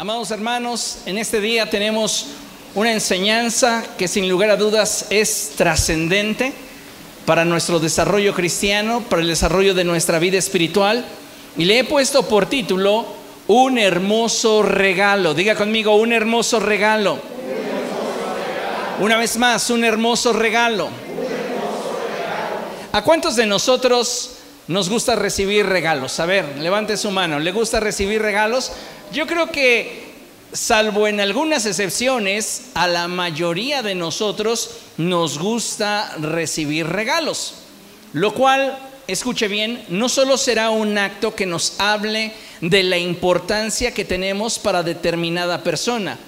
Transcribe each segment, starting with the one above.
Amados hermanos, en este día tenemos una enseñanza que sin lugar a dudas es trascendente para nuestro desarrollo cristiano, para el desarrollo de nuestra vida espiritual. Y le he puesto por título Un hermoso regalo. Diga conmigo, un hermoso regalo. Una vez más, un hermoso regalo. ¿A cuántos de nosotros nos gusta recibir regalos? A ver, levante su mano. ¿Le gusta recibir regalos? Yo creo que, salvo en algunas excepciones, a la mayoría de nosotros nos gusta recibir regalos. Lo cual, escuche bien, no solo será un acto que nos hable de la importancia que tenemos para determinada persona,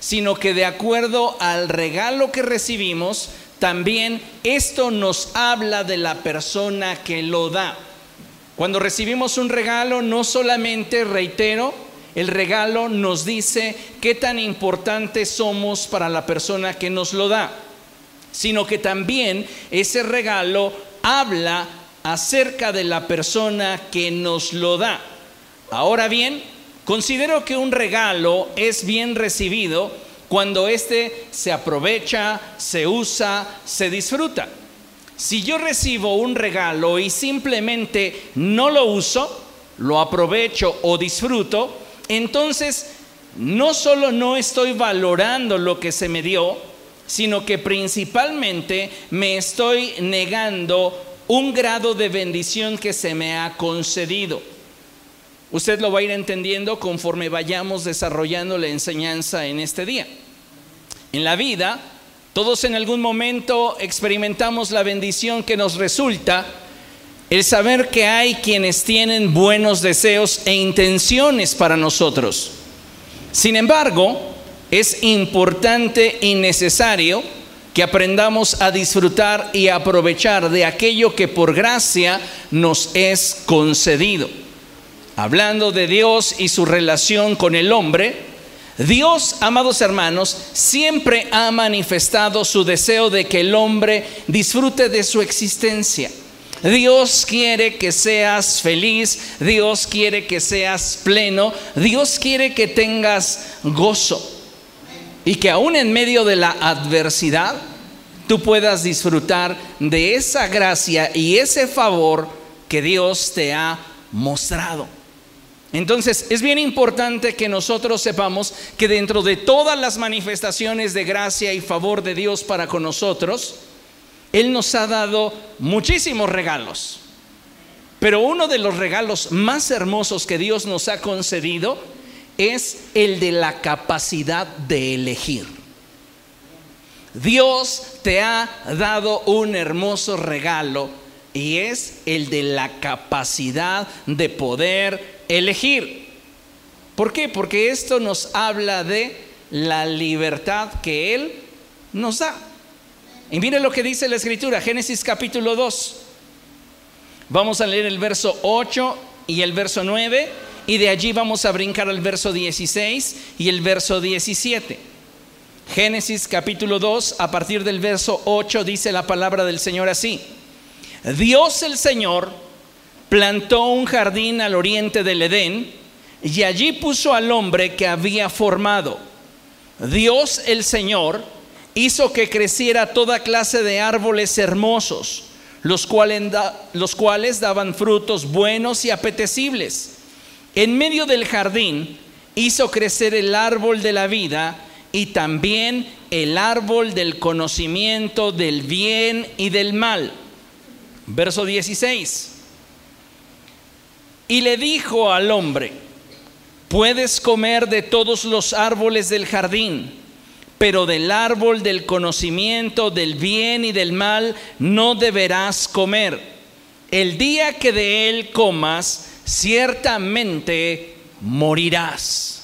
sino que de acuerdo al regalo que recibimos, también esto nos habla de la persona que lo da. Cuando recibimos un regalo, no solamente, reitero, el regalo nos dice qué tan importantes somos para la persona que nos lo da, sino que también ese regalo habla acerca de la persona que nos lo da. Ahora bien, considero que un regalo es bien recibido cuando éste se aprovecha, se usa, se disfruta. Si yo recibo un regalo y simplemente no lo uso, lo aprovecho o disfruto, entonces no solo no estoy valorando lo que se me dio, sino que principalmente me estoy negando un grado de bendición que se me ha concedido. Usted lo va a ir entendiendo conforme vayamos desarrollando la enseñanza en este día. En la vida, todos en algún momento experimentamos la bendición que nos resulta el saber que hay quienes tienen buenos deseos e intenciones para nosotros. Sin embargo, es importante y necesario que aprendamos a disfrutar y aprovechar de aquello que por gracia nos es concedido. Hablando de Dios y su relación con el hombre, Dios, amados hermanos, siempre ha manifestado su deseo de que el hombre disfrute de su existencia. Dios quiere que seas feliz, Dios quiere que seas pleno, Dios quiere que tengas gozo y que aún en medio de la adversidad tú puedas disfrutar de esa gracia y ese favor que Dios te ha mostrado. Entonces es bien importante que nosotros sepamos que dentro de todas las manifestaciones de gracia y favor de Dios para con nosotros, él nos ha dado muchísimos regalos. Pero uno de los regalos más hermosos que Dios nos ha concedido es el de la capacidad de elegir. Dios te ha dado un hermoso regalo y es el de la capacidad de poder elegir. ¿Por qué? Porque esto nos habla de la libertad que Él nos da. Y mire lo que dice la escritura, Génesis capítulo 2. Vamos a leer el verso 8 y el verso 9 y de allí vamos a brincar al verso 16 y el verso 17. Génesis capítulo 2, a partir del verso 8 dice la palabra del Señor así. Dios el Señor plantó un jardín al oriente del Edén y allí puso al hombre que había formado. Dios el Señor hizo que creciera toda clase de árboles hermosos, los cuales, los cuales daban frutos buenos y apetecibles. En medio del jardín hizo crecer el árbol de la vida y también el árbol del conocimiento del bien y del mal. Verso 16. Y le dijo al hombre, puedes comer de todos los árboles del jardín pero del árbol del conocimiento del bien y del mal no deberás comer. El día que de él comas, ciertamente morirás.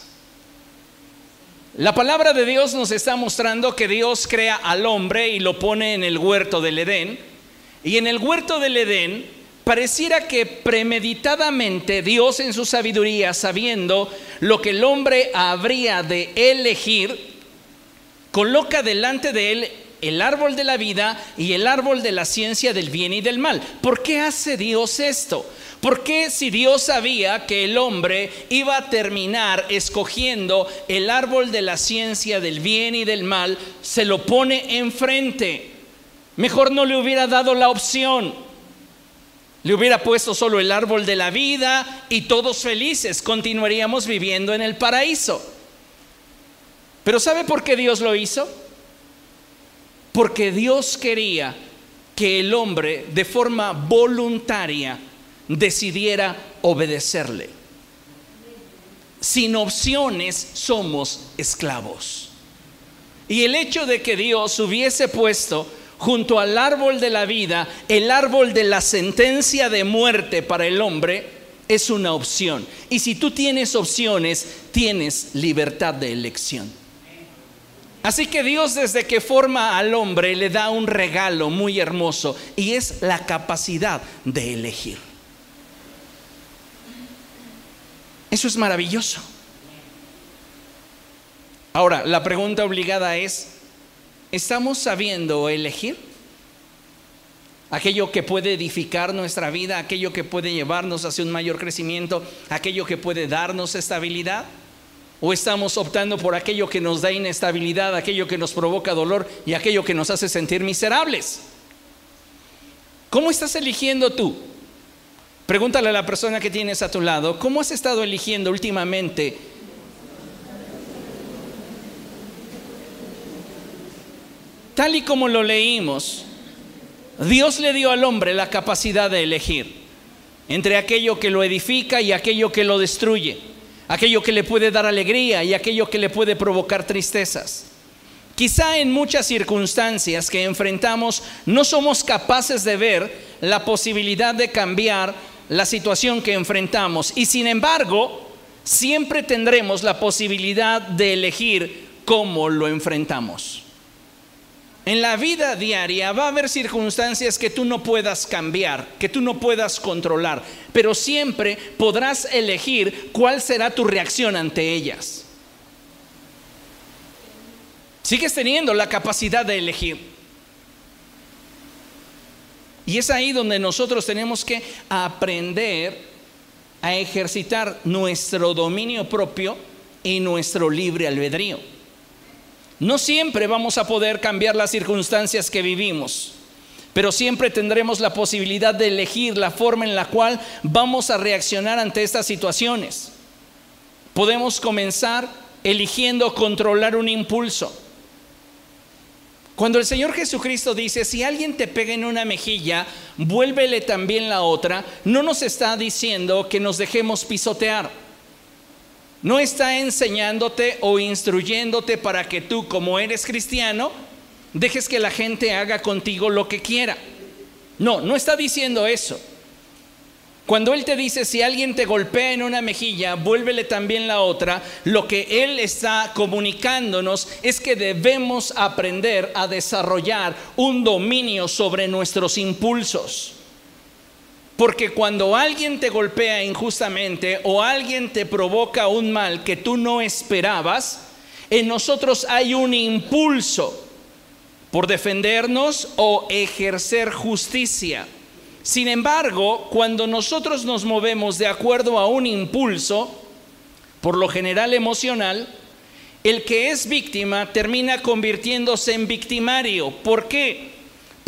La palabra de Dios nos está mostrando que Dios crea al hombre y lo pone en el huerto del Edén. Y en el huerto del Edén pareciera que premeditadamente Dios en su sabiduría, sabiendo lo que el hombre habría de elegir, coloca delante de él el árbol de la vida y el árbol de la ciencia del bien y del mal. ¿Por qué hace Dios esto? ¿Por qué si Dios sabía que el hombre iba a terminar escogiendo el árbol de la ciencia del bien y del mal, se lo pone enfrente? Mejor no le hubiera dado la opción. Le hubiera puesto solo el árbol de la vida y todos felices continuaríamos viviendo en el paraíso. Pero ¿sabe por qué Dios lo hizo? Porque Dios quería que el hombre de forma voluntaria decidiera obedecerle. Sin opciones somos esclavos. Y el hecho de que Dios hubiese puesto junto al árbol de la vida, el árbol de la sentencia de muerte para el hombre, es una opción. Y si tú tienes opciones, tienes libertad de elección. Así que Dios desde que forma al hombre le da un regalo muy hermoso y es la capacidad de elegir. Eso es maravilloso. Ahora, la pregunta obligada es, ¿estamos sabiendo elegir? Aquello que puede edificar nuestra vida, aquello que puede llevarnos hacia un mayor crecimiento, aquello que puede darnos estabilidad. ¿O estamos optando por aquello que nos da inestabilidad, aquello que nos provoca dolor y aquello que nos hace sentir miserables? ¿Cómo estás eligiendo tú? Pregúntale a la persona que tienes a tu lado, ¿cómo has estado eligiendo últimamente? Tal y como lo leímos, Dios le dio al hombre la capacidad de elegir entre aquello que lo edifica y aquello que lo destruye aquello que le puede dar alegría y aquello que le puede provocar tristezas. Quizá en muchas circunstancias que enfrentamos no somos capaces de ver la posibilidad de cambiar la situación que enfrentamos y sin embargo siempre tendremos la posibilidad de elegir cómo lo enfrentamos. En la vida diaria va a haber circunstancias que tú no puedas cambiar, que tú no puedas controlar, pero siempre podrás elegir cuál será tu reacción ante ellas. Sigues teniendo la capacidad de elegir. Y es ahí donde nosotros tenemos que aprender a ejercitar nuestro dominio propio y nuestro libre albedrío. No siempre vamos a poder cambiar las circunstancias que vivimos, pero siempre tendremos la posibilidad de elegir la forma en la cual vamos a reaccionar ante estas situaciones. Podemos comenzar eligiendo controlar un impulso. Cuando el Señor Jesucristo dice, si alguien te pega en una mejilla, vuélvele también la otra, no nos está diciendo que nos dejemos pisotear. No está enseñándote o instruyéndote para que tú, como eres cristiano, dejes que la gente haga contigo lo que quiera. No, no está diciendo eso. Cuando Él te dice, si alguien te golpea en una mejilla, vuélvele también la otra, lo que Él está comunicándonos es que debemos aprender a desarrollar un dominio sobre nuestros impulsos. Porque cuando alguien te golpea injustamente o alguien te provoca un mal que tú no esperabas, en nosotros hay un impulso por defendernos o ejercer justicia. Sin embargo, cuando nosotros nos movemos de acuerdo a un impulso, por lo general emocional, el que es víctima termina convirtiéndose en victimario. ¿Por qué?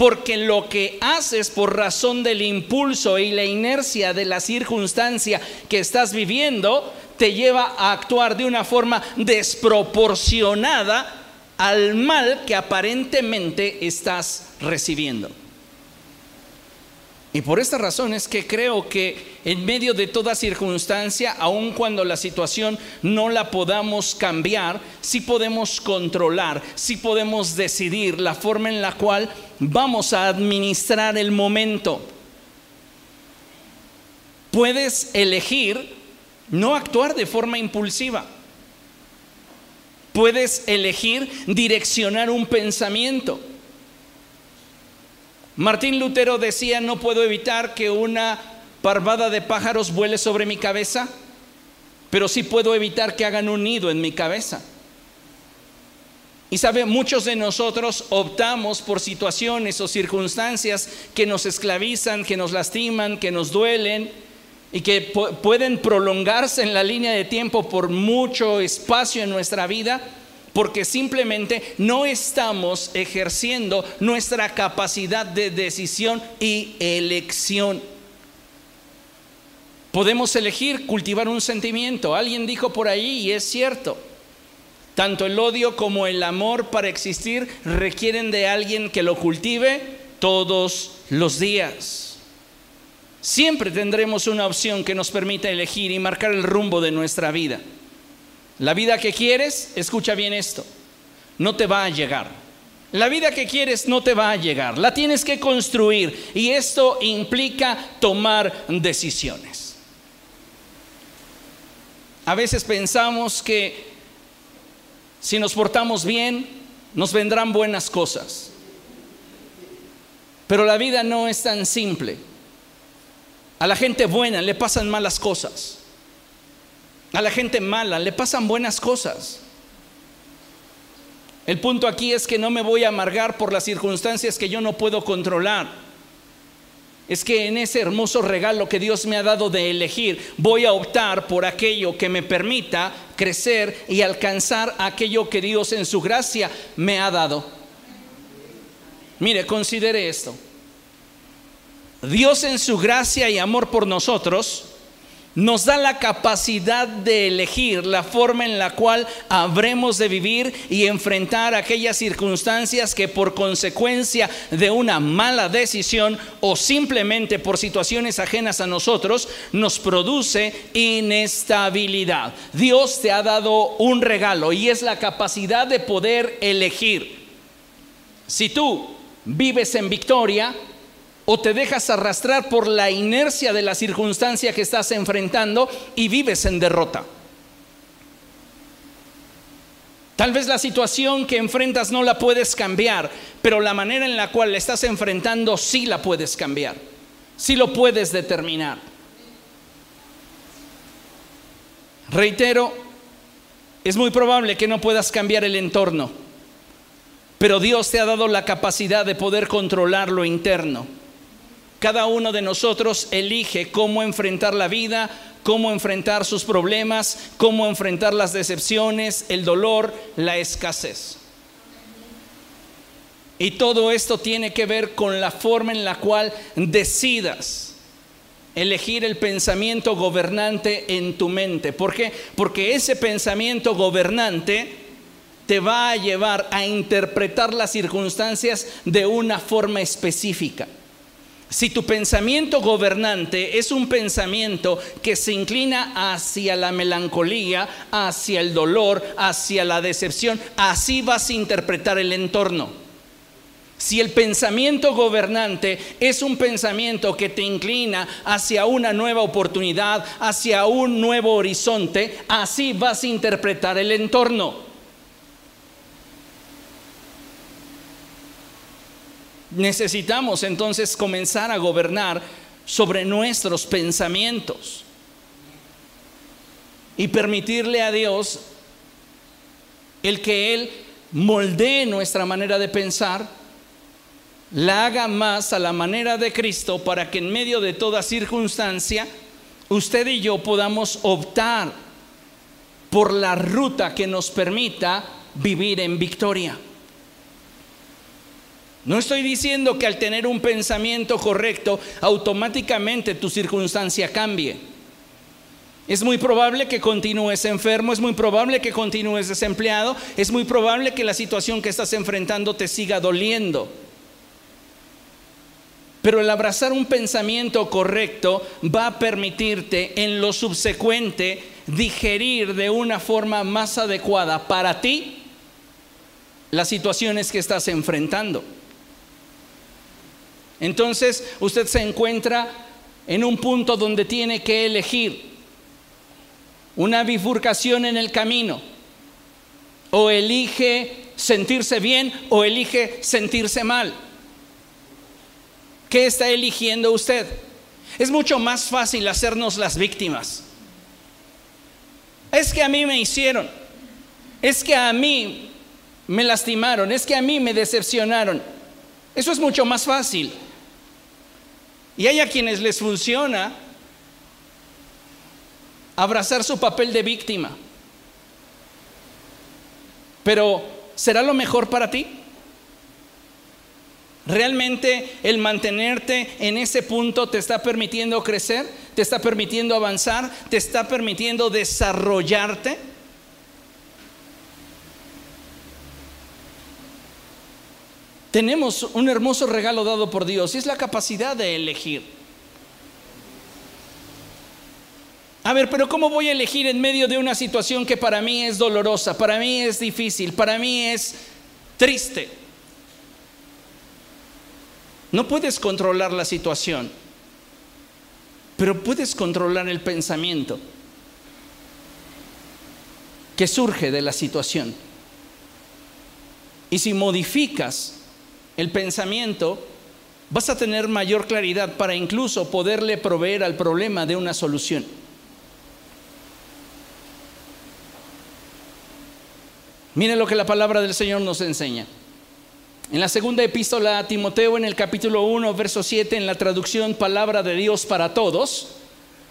Porque lo que haces por razón del impulso y la inercia de la circunstancia que estás viviendo te lleva a actuar de una forma desproporcionada al mal que aparentemente estás recibiendo. Y por esta razón es que creo que en medio de toda circunstancia, aun cuando la situación no la podamos cambiar, sí podemos controlar, sí podemos decidir la forma en la cual vamos a administrar el momento. Puedes elegir no actuar de forma impulsiva. Puedes elegir direccionar un pensamiento. Martín Lutero decía, no puedo evitar que una parvada de pájaros vuele sobre mi cabeza, pero sí puedo evitar que hagan un nido en mi cabeza. Y sabe, muchos de nosotros optamos por situaciones o circunstancias que nos esclavizan, que nos lastiman, que nos duelen y que pueden prolongarse en la línea de tiempo por mucho espacio en nuestra vida, porque simplemente no estamos ejerciendo nuestra capacidad de decisión y elección. Podemos elegir cultivar un sentimiento. Alguien dijo por ahí, y es cierto, tanto el odio como el amor para existir requieren de alguien que lo cultive todos los días. Siempre tendremos una opción que nos permita elegir y marcar el rumbo de nuestra vida. La vida que quieres, escucha bien esto, no te va a llegar. La vida que quieres no te va a llegar, la tienes que construir y esto implica tomar decisiones. A veces pensamos que si nos portamos bien, nos vendrán buenas cosas. Pero la vida no es tan simple. A la gente buena le pasan malas cosas. A la gente mala le pasan buenas cosas. El punto aquí es que no me voy a amargar por las circunstancias que yo no puedo controlar es que en ese hermoso regalo que Dios me ha dado de elegir, voy a optar por aquello que me permita crecer y alcanzar aquello que Dios en su gracia me ha dado. Mire, considere esto. Dios en su gracia y amor por nosotros nos da la capacidad de elegir la forma en la cual habremos de vivir y enfrentar aquellas circunstancias que por consecuencia de una mala decisión o simplemente por situaciones ajenas a nosotros nos produce inestabilidad. Dios te ha dado un regalo y es la capacidad de poder elegir. Si tú vives en victoria, o te dejas arrastrar por la inercia de la circunstancia que estás enfrentando y vives en derrota. Tal vez la situación que enfrentas no la puedes cambiar, pero la manera en la cual la estás enfrentando sí la puedes cambiar, sí lo puedes determinar. Reitero, es muy probable que no puedas cambiar el entorno, pero Dios te ha dado la capacidad de poder controlar lo interno. Cada uno de nosotros elige cómo enfrentar la vida, cómo enfrentar sus problemas, cómo enfrentar las decepciones, el dolor, la escasez. Y todo esto tiene que ver con la forma en la cual decidas elegir el pensamiento gobernante en tu mente. ¿Por qué? Porque ese pensamiento gobernante te va a llevar a interpretar las circunstancias de una forma específica. Si tu pensamiento gobernante es un pensamiento que se inclina hacia la melancolía, hacia el dolor, hacia la decepción, así vas a interpretar el entorno. Si el pensamiento gobernante es un pensamiento que te inclina hacia una nueva oportunidad, hacia un nuevo horizonte, así vas a interpretar el entorno. Necesitamos entonces comenzar a gobernar sobre nuestros pensamientos y permitirle a Dios el que Él moldee nuestra manera de pensar, la haga más a la manera de Cristo para que en medio de toda circunstancia usted y yo podamos optar por la ruta que nos permita vivir en victoria. No estoy diciendo que al tener un pensamiento correcto, automáticamente tu circunstancia cambie. Es muy probable que continúes enfermo, es muy probable que continúes desempleado, es muy probable que la situación que estás enfrentando te siga doliendo. Pero el abrazar un pensamiento correcto va a permitirte en lo subsecuente digerir de una forma más adecuada para ti las situaciones que estás enfrentando. Entonces usted se encuentra en un punto donde tiene que elegir una bifurcación en el camino. O elige sentirse bien o elige sentirse mal. ¿Qué está eligiendo usted? Es mucho más fácil hacernos las víctimas. Es que a mí me hicieron. Es que a mí me lastimaron, es que a mí me decepcionaron. Eso es mucho más fácil. Y hay a quienes les funciona abrazar su papel de víctima. Pero, ¿será lo mejor para ti? ¿Realmente el mantenerte en ese punto te está permitiendo crecer? ¿Te está permitiendo avanzar? ¿Te está permitiendo desarrollarte? Tenemos un hermoso regalo dado por Dios y es la capacidad de elegir. A ver, pero ¿cómo voy a elegir en medio de una situación que para mí es dolorosa, para mí es difícil, para mí es triste? No puedes controlar la situación, pero puedes controlar el pensamiento que surge de la situación. Y si modificas el pensamiento, vas a tener mayor claridad para incluso poderle proveer al problema de una solución. Miren lo que la palabra del Señor nos enseña. En la segunda epístola a Timoteo, en el capítulo 1, verso 7, en la traducción Palabra de Dios para todos,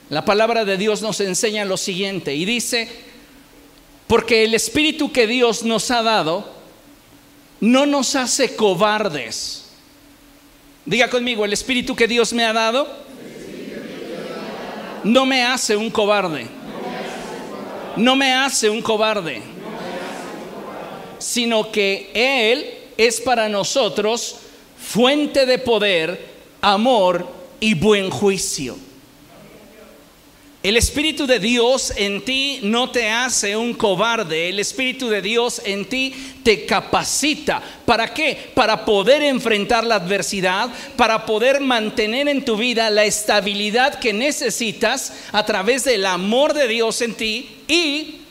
la palabra de Dios nos enseña lo siguiente y dice, porque el Espíritu que Dios nos ha dado no nos hace cobardes. Diga conmigo, el Espíritu que Dios me ha dado no me hace un cobarde. No me hace un cobarde sino que Él es para nosotros fuente de poder, amor y buen juicio. El Espíritu de Dios en ti no te hace un cobarde, el Espíritu de Dios en ti te capacita. ¿Para qué? Para poder enfrentar la adversidad, para poder mantener en tu vida la estabilidad que necesitas a través del amor de Dios en ti y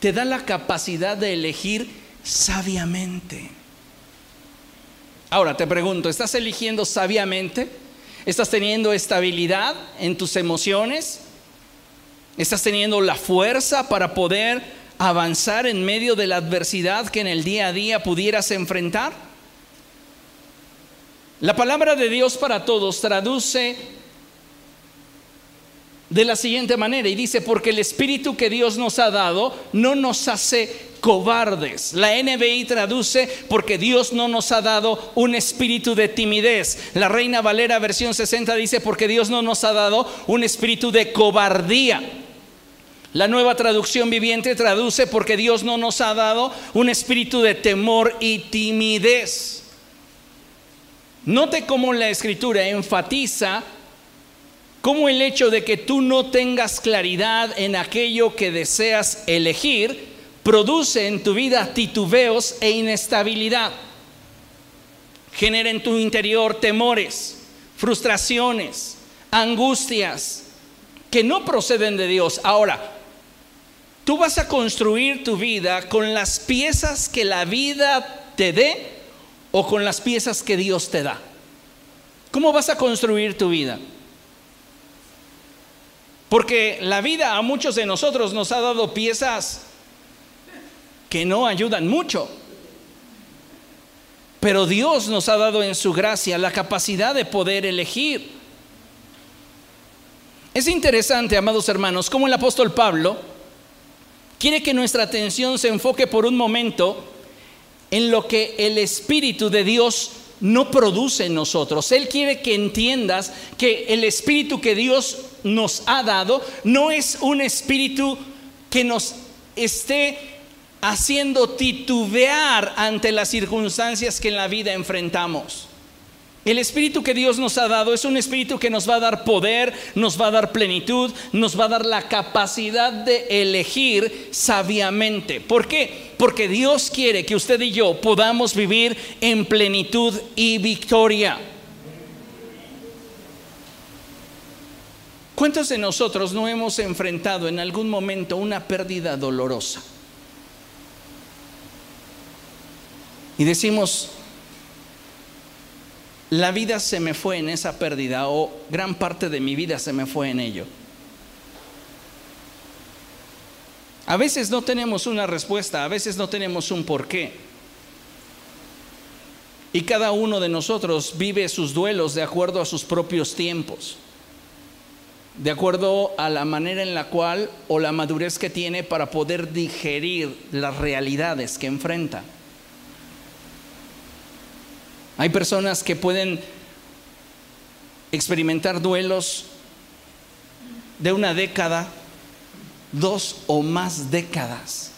te da la capacidad de elegir sabiamente. Ahora te pregunto, ¿estás eligiendo sabiamente? ¿Estás teniendo estabilidad en tus emociones? ¿Estás teniendo la fuerza para poder avanzar en medio de la adversidad que en el día a día pudieras enfrentar? La palabra de Dios para todos traduce de la siguiente manera y dice, porque el Espíritu que Dios nos ha dado no nos hace cobardes. La NBI traduce porque Dios no nos ha dado un espíritu de timidez. La Reina Valera versión 60 dice porque Dios no nos ha dado un espíritu de cobardía. La nueva traducción viviente traduce porque Dios no nos ha dado un espíritu de temor y timidez. Note cómo la escritura enfatiza cómo el hecho de que tú no tengas claridad en aquello que deseas elegir produce en tu vida titubeos e inestabilidad. Genera en tu interior temores, frustraciones, angustias que no proceden de Dios. Ahora, tú vas a construir tu vida con las piezas que la vida te dé o con las piezas que Dios te da. ¿Cómo vas a construir tu vida? Porque la vida a muchos de nosotros nos ha dado piezas que no ayudan mucho. Pero Dios nos ha dado en su gracia la capacidad de poder elegir. Es interesante, amados hermanos, cómo el apóstol Pablo quiere que nuestra atención se enfoque por un momento en lo que el Espíritu de Dios no produce en nosotros. Él quiere que entiendas que el Espíritu que Dios nos ha dado no es un Espíritu que nos esté haciendo titubear ante las circunstancias que en la vida enfrentamos. El espíritu que Dios nos ha dado es un espíritu que nos va a dar poder, nos va a dar plenitud, nos va a dar la capacidad de elegir sabiamente. ¿Por qué? Porque Dios quiere que usted y yo podamos vivir en plenitud y victoria. ¿Cuántos de nosotros no hemos enfrentado en algún momento una pérdida dolorosa? y decimos, la vida se me fue en esa pérdida o gran parte de mi vida se me fue en ello. A veces no tenemos una respuesta, a veces no tenemos un porqué. Y cada uno de nosotros vive sus duelos de acuerdo a sus propios tiempos, de acuerdo a la manera en la cual o la madurez que tiene para poder digerir las realidades que enfrenta. Hay personas que pueden experimentar duelos de una década, dos o más décadas.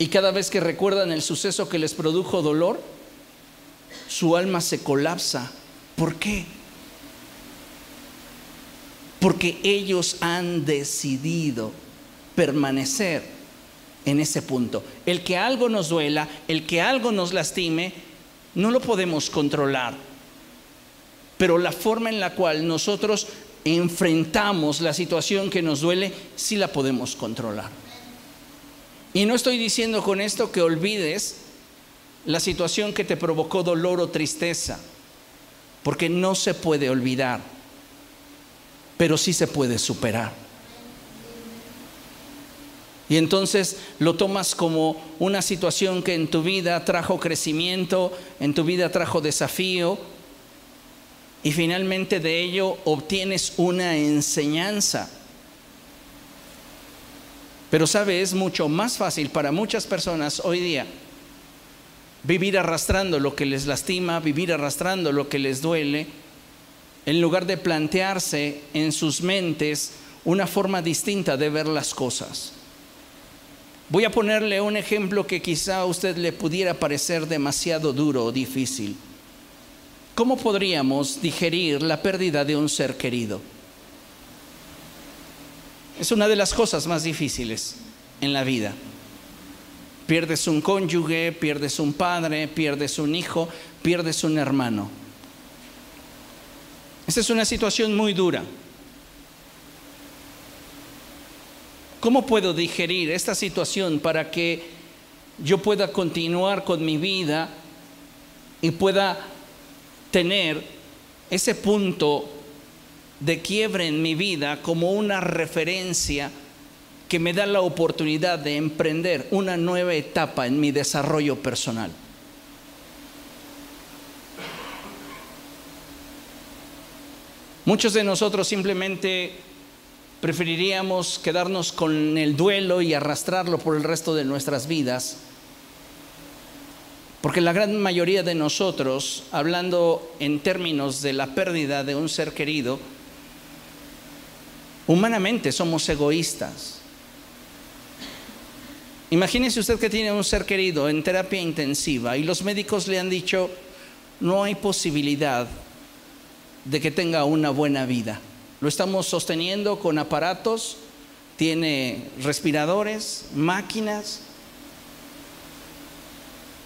Y cada vez que recuerdan el suceso que les produjo dolor, su alma se colapsa. ¿Por qué? Porque ellos han decidido permanecer en ese punto. El que algo nos duela, el que algo nos lastime, no lo podemos controlar. Pero la forma en la cual nosotros enfrentamos la situación que nos duele, sí la podemos controlar. Y no estoy diciendo con esto que olvides la situación que te provocó dolor o tristeza, porque no se puede olvidar, pero sí se puede superar. Y entonces lo tomas como una situación que en tu vida trajo crecimiento, en tu vida trajo desafío, y finalmente de ello obtienes una enseñanza. Pero sabe, es mucho más fácil para muchas personas hoy día vivir arrastrando lo que les lastima, vivir arrastrando lo que les duele, en lugar de plantearse en sus mentes una forma distinta de ver las cosas. Voy a ponerle un ejemplo que quizá a usted le pudiera parecer demasiado duro o difícil. ¿Cómo podríamos digerir la pérdida de un ser querido? Es una de las cosas más difíciles en la vida. Pierdes un cónyuge, pierdes un padre, pierdes un hijo, pierdes un hermano. Esta es una situación muy dura. ¿Cómo puedo digerir esta situación para que yo pueda continuar con mi vida y pueda tener ese punto de quiebre en mi vida como una referencia que me da la oportunidad de emprender una nueva etapa en mi desarrollo personal. Muchos de nosotros simplemente preferiríamos quedarnos con el duelo y arrastrarlo por el resto de nuestras vidas, porque la gran mayoría de nosotros, hablando en términos de la pérdida de un ser querido, humanamente somos egoístas. Imagínese usted que tiene un ser querido en terapia intensiva y los médicos le han dicho, no hay posibilidad de que tenga una buena vida. Lo estamos sosteniendo con aparatos, tiene respiradores, máquinas.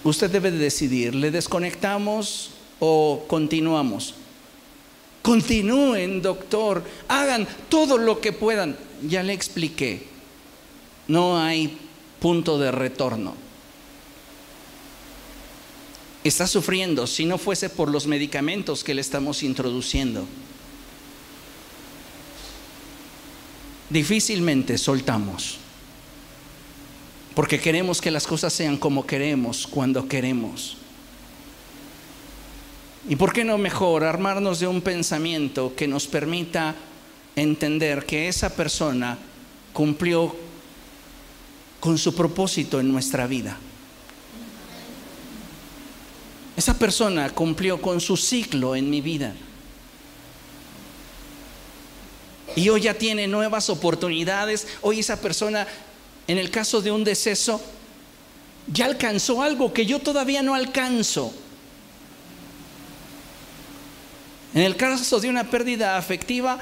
Usted debe decidir, ¿le desconectamos o continuamos? Continúen, doctor, hagan todo lo que puedan. Ya le expliqué, no hay punto de retorno. Está sufriendo si no fuese por los medicamentos que le estamos introduciendo. Difícilmente soltamos, porque queremos que las cosas sean como queremos, cuando queremos. ¿Y por qué no mejor armarnos de un pensamiento que nos permita entender que esa persona cumplió con su propósito en nuestra vida. Esa persona cumplió con su ciclo en mi vida. Y hoy ya tiene nuevas oportunidades. Hoy esa persona, en el caso de un deceso, ya alcanzó algo que yo todavía no alcanzo. En el caso de una pérdida afectiva,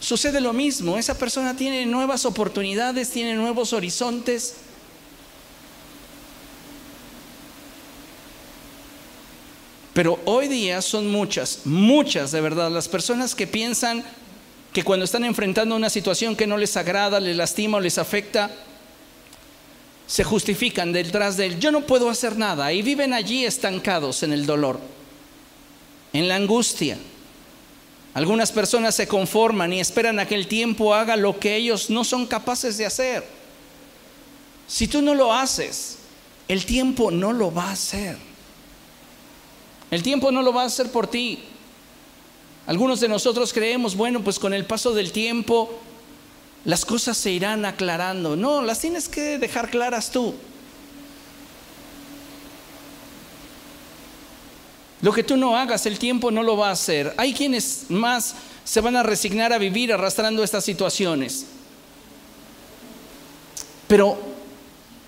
sucede lo mismo. Esa persona tiene nuevas oportunidades, tiene nuevos horizontes. Pero hoy día son muchas, muchas de verdad, las personas que piensan que cuando están enfrentando una situación que no les agrada, les lastima o les afecta, se justifican detrás de él. Yo no puedo hacer nada y viven allí estancados en el dolor, en la angustia. Algunas personas se conforman y esperan a que el tiempo haga lo que ellos no son capaces de hacer. Si tú no lo haces, el tiempo no lo va a hacer. El tiempo no lo va a hacer por ti. Algunos de nosotros creemos, bueno, pues con el paso del tiempo las cosas se irán aclarando. No, las tienes que dejar claras tú. Lo que tú no hagas, el tiempo no lo va a hacer. Hay quienes más se van a resignar a vivir arrastrando estas situaciones. Pero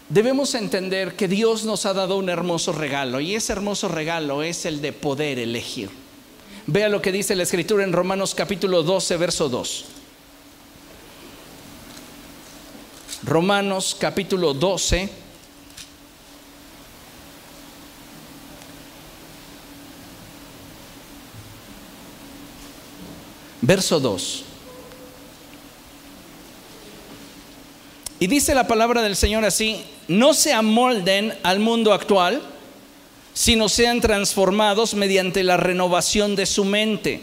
debemos entender que Dios nos ha dado un hermoso regalo y ese hermoso regalo es el de poder elegir. Vea lo que dice la escritura en Romanos capítulo 12, verso 2. Romanos capítulo 12. Verso 2. Y dice la palabra del Señor así, no se amolden al mundo actual, sino sean transformados mediante la renovación de su mente.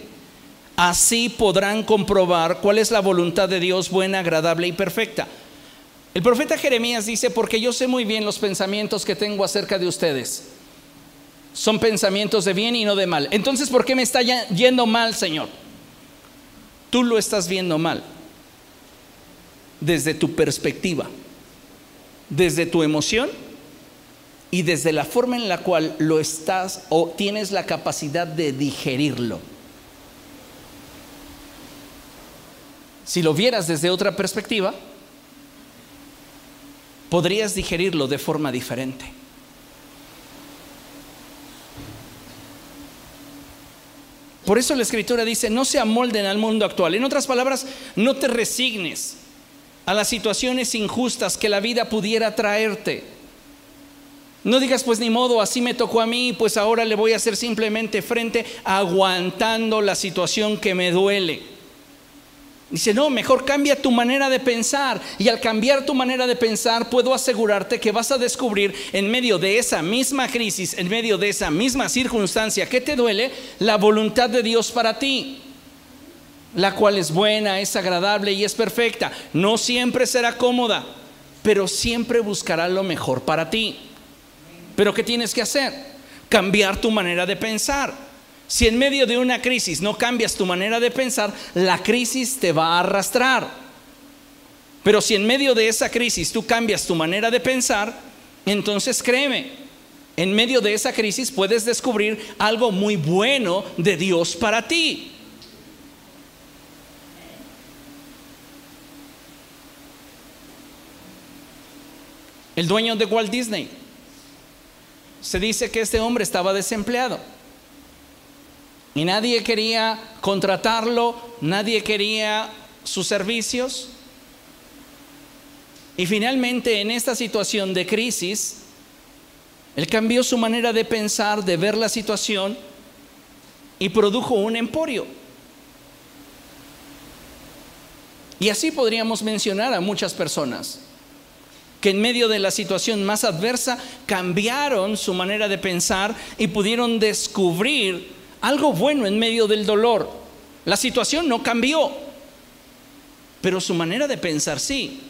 Así podrán comprobar cuál es la voluntad de Dios buena, agradable y perfecta. El profeta Jeremías dice, porque yo sé muy bien los pensamientos que tengo acerca de ustedes. Son pensamientos de bien y no de mal. Entonces, ¿por qué me está yendo mal, Señor? Tú lo estás viendo mal. Desde tu perspectiva, desde tu emoción y desde la forma en la cual lo estás o tienes la capacidad de digerirlo. Si lo vieras desde otra perspectiva, podrías digerirlo de forma diferente. Por eso la escritura dice, no se amolden al mundo actual. En otras palabras, no te resignes a las situaciones injustas que la vida pudiera traerte. No digas, pues ni modo, así me tocó a mí, pues ahora le voy a hacer simplemente frente aguantando la situación que me duele. Dice, no, mejor cambia tu manera de pensar. Y al cambiar tu manera de pensar, puedo asegurarte que vas a descubrir en medio de esa misma crisis, en medio de esa misma circunstancia que te duele, la voluntad de Dios para ti. La cual es buena, es agradable y es perfecta. No siempre será cómoda, pero siempre buscará lo mejor para ti. Pero ¿qué tienes que hacer? Cambiar tu manera de pensar. Si en medio de una crisis no cambias tu manera de pensar, la crisis te va a arrastrar. Pero si en medio de esa crisis tú cambias tu manera de pensar, entonces créeme, en medio de esa crisis puedes descubrir algo muy bueno de Dios para ti. El dueño de Walt Disney. Se dice que este hombre estaba desempleado. Y nadie quería contratarlo, nadie quería sus servicios. Y finalmente en esta situación de crisis, él cambió su manera de pensar, de ver la situación y produjo un emporio. Y así podríamos mencionar a muchas personas que en medio de la situación más adversa cambiaron su manera de pensar y pudieron descubrir algo bueno en medio del dolor. La situación no cambió, pero su manera de pensar sí.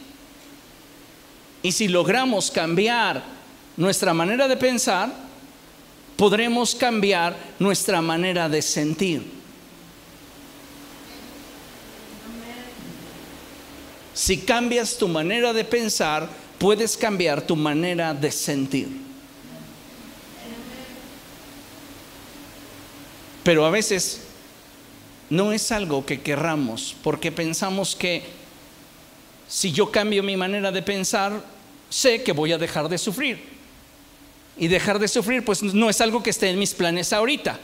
Y si logramos cambiar nuestra manera de pensar, podremos cambiar nuestra manera de sentir. Si cambias tu manera de pensar, puedes cambiar tu manera de sentir. Pero a veces no es algo que querramos, porque pensamos que si yo cambio mi manera de pensar, sé que voy a dejar de sufrir. Y dejar de sufrir, pues no es algo que esté en mis planes ahorita,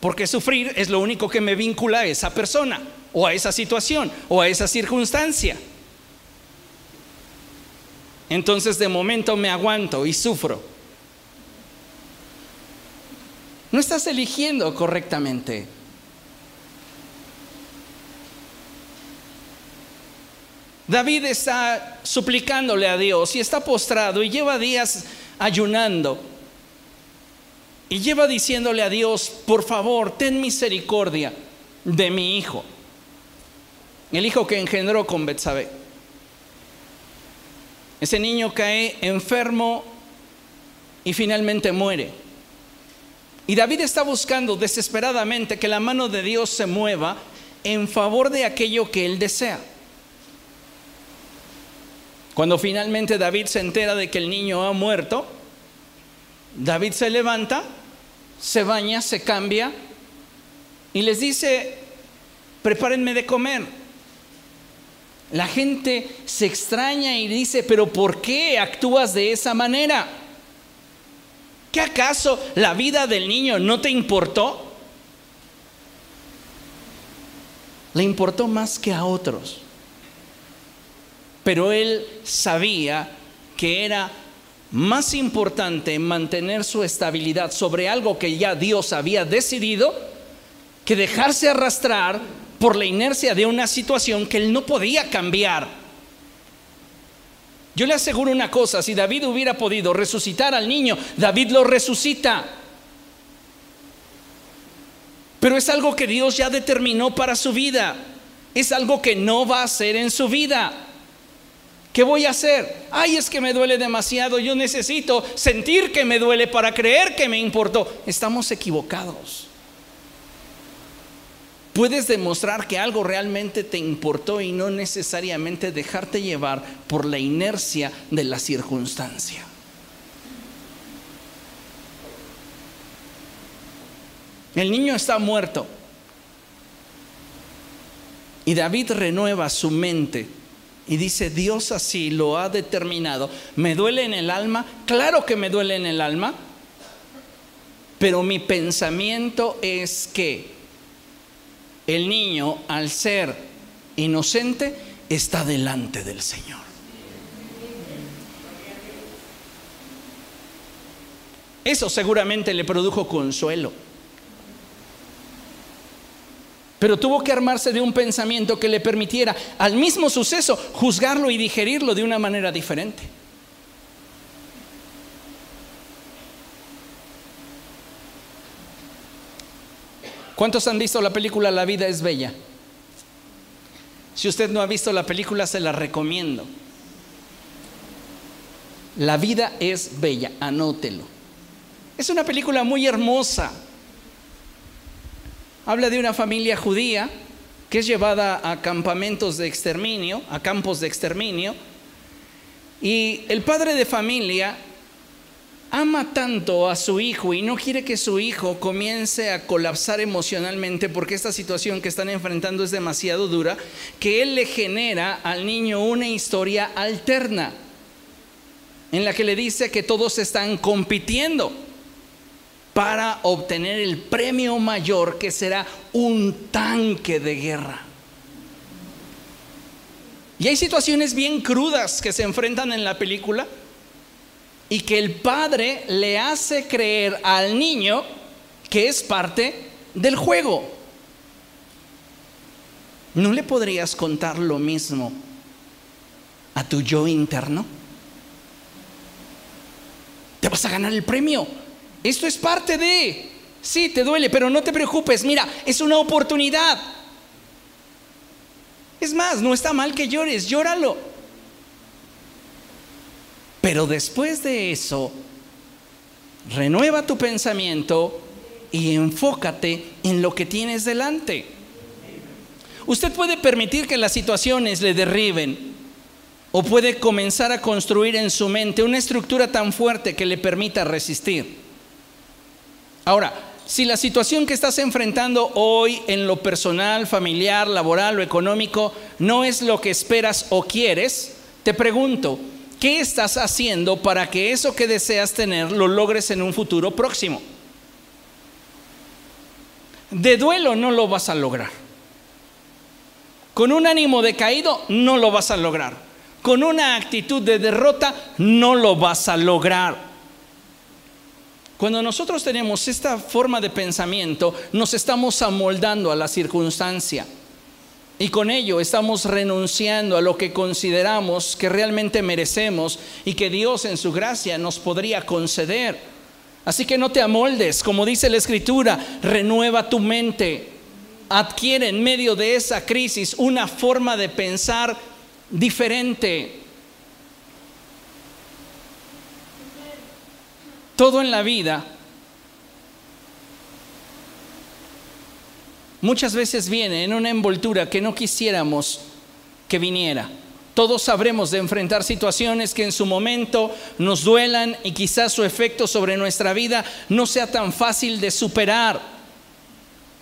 porque sufrir es lo único que me vincula a esa persona, o a esa situación, o a esa circunstancia. Entonces de momento me aguanto y sufro. No estás eligiendo correctamente. David está suplicándole a Dios y está postrado y lleva días ayunando. Y lleva diciéndole a Dios, por favor, ten misericordia de mi hijo. El hijo que engendró con Betsabé. Ese niño cae enfermo y finalmente muere. Y David está buscando desesperadamente que la mano de Dios se mueva en favor de aquello que él desea. Cuando finalmente David se entera de que el niño ha muerto, David se levanta, se baña, se cambia y les dice, prepárenme de comer. La gente se extraña y dice, pero ¿por qué actúas de esa manera? ¿Qué acaso la vida del niño no te importó? Le importó más que a otros. Pero él sabía que era más importante mantener su estabilidad sobre algo que ya Dios había decidido que dejarse arrastrar por la inercia de una situación que él no podía cambiar. Yo le aseguro una cosa, si David hubiera podido resucitar al niño, David lo resucita. Pero es algo que Dios ya determinó para su vida. Es algo que no va a hacer en su vida. ¿Qué voy a hacer? Ay, es que me duele demasiado. Yo necesito sentir que me duele para creer que me importó. Estamos equivocados puedes demostrar que algo realmente te importó y no necesariamente dejarte llevar por la inercia de la circunstancia. El niño está muerto. Y David renueva su mente y dice, Dios así lo ha determinado. ¿Me duele en el alma? Claro que me duele en el alma. Pero mi pensamiento es que el niño, al ser inocente, está delante del Señor. Eso seguramente le produjo consuelo. Pero tuvo que armarse de un pensamiento que le permitiera al mismo suceso juzgarlo y digerirlo de una manera diferente. ¿Cuántos han visto la película La vida es bella? Si usted no ha visto la película, se la recomiendo. La vida es bella, anótelo. Es una película muy hermosa. Habla de una familia judía que es llevada a campamentos de exterminio, a campos de exterminio, y el padre de familia ama tanto a su hijo y no quiere que su hijo comience a colapsar emocionalmente porque esta situación que están enfrentando es demasiado dura, que él le genera al niño una historia alterna en la que le dice que todos están compitiendo para obtener el premio mayor que será un tanque de guerra. Y hay situaciones bien crudas que se enfrentan en la película y que el padre le hace creer al niño que es parte del juego. ¿No le podrías contar lo mismo a tu yo interno? Te vas a ganar el premio. Esto es parte de... Sí, te duele, pero no te preocupes. Mira, es una oportunidad. Es más, no está mal que llores, llóralo. Pero después de eso, renueva tu pensamiento y enfócate en lo que tienes delante. Usted puede permitir que las situaciones le derriben o puede comenzar a construir en su mente una estructura tan fuerte que le permita resistir. Ahora, si la situación que estás enfrentando hoy en lo personal, familiar, laboral o económico no es lo que esperas o quieres, te pregunto, ¿Qué estás haciendo para que eso que deseas tener lo logres en un futuro próximo? De duelo no lo vas a lograr. Con un ánimo decaído no lo vas a lograr. Con una actitud de derrota no lo vas a lograr. Cuando nosotros tenemos esta forma de pensamiento, nos estamos amoldando a la circunstancia. Y con ello estamos renunciando a lo que consideramos que realmente merecemos y que Dios en su gracia nos podría conceder. Así que no te amoldes, como dice la escritura, renueva tu mente, adquiere en medio de esa crisis una forma de pensar diferente. todo en la vida muchas veces viene en una envoltura que no quisiéramos que viniera. Todos sabremos de enfrentar situaciones que en su momento nos duelan y quizás su efecto sobre nuestra vida no sea tan fácil de superar.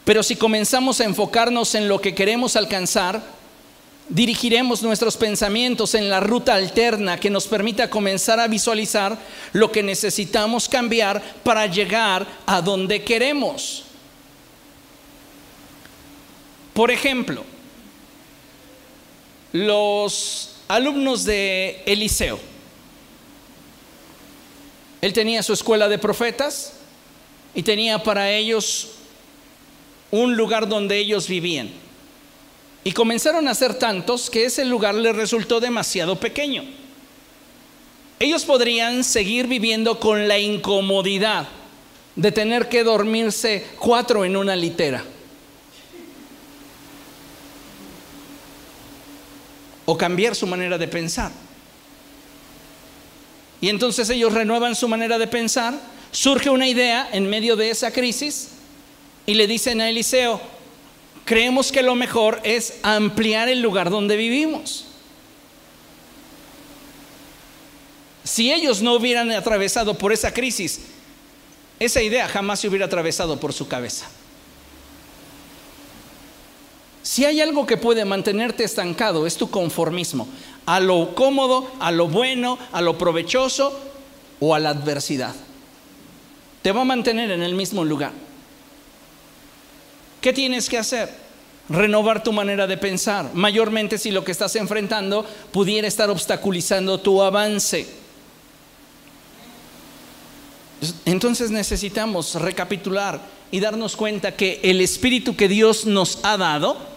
Pero si comenzamos a enfocarnos en lo que queremos alcanzar, dirigiremos nuestros pensamientos en la ruta alterna que nos permita comenzar a visualizar lo que necesitamos cambiar para llegar a donde queremos. Por ejemplo, los alumnos de Eliseo. Él tenía su escuela de profetas y tenía para ellos un lugar donde ellos vivían. Y comenzaron a ser tantos que ese lugar les resultó demasiado pequeño. Ellos podrían seguir viviendo con la incomodidad de tener que dormirse cuatro en una litera. O cambiar su manera de pensar. Y entonces ellos renuevan su manera de pensar, surge una idea en medio de esa crisis y le dicen a Eliseo, creemos que lo mejor es ampliar el lugar donde vivimos. Si ellos no hubieran atravesado por esa crisis, esa idea jamás se hubiera atravesado por su cabeza. Si hay algo que puede mantenerte estancado, es tu conformismo, a lo cómodo, a lo bueno, a lo provechoso o a la adversidad. Te va a mantener en el mismo lugar. ¿Qué tienes que hacer? Renovar tu manera de pensar, mayormente si lo que estás enfrentando pudiera estar obstaculizando tu avance. Entonces necesitamos recapitular y darnos cuenta que el espíritu que Dios nos ha dado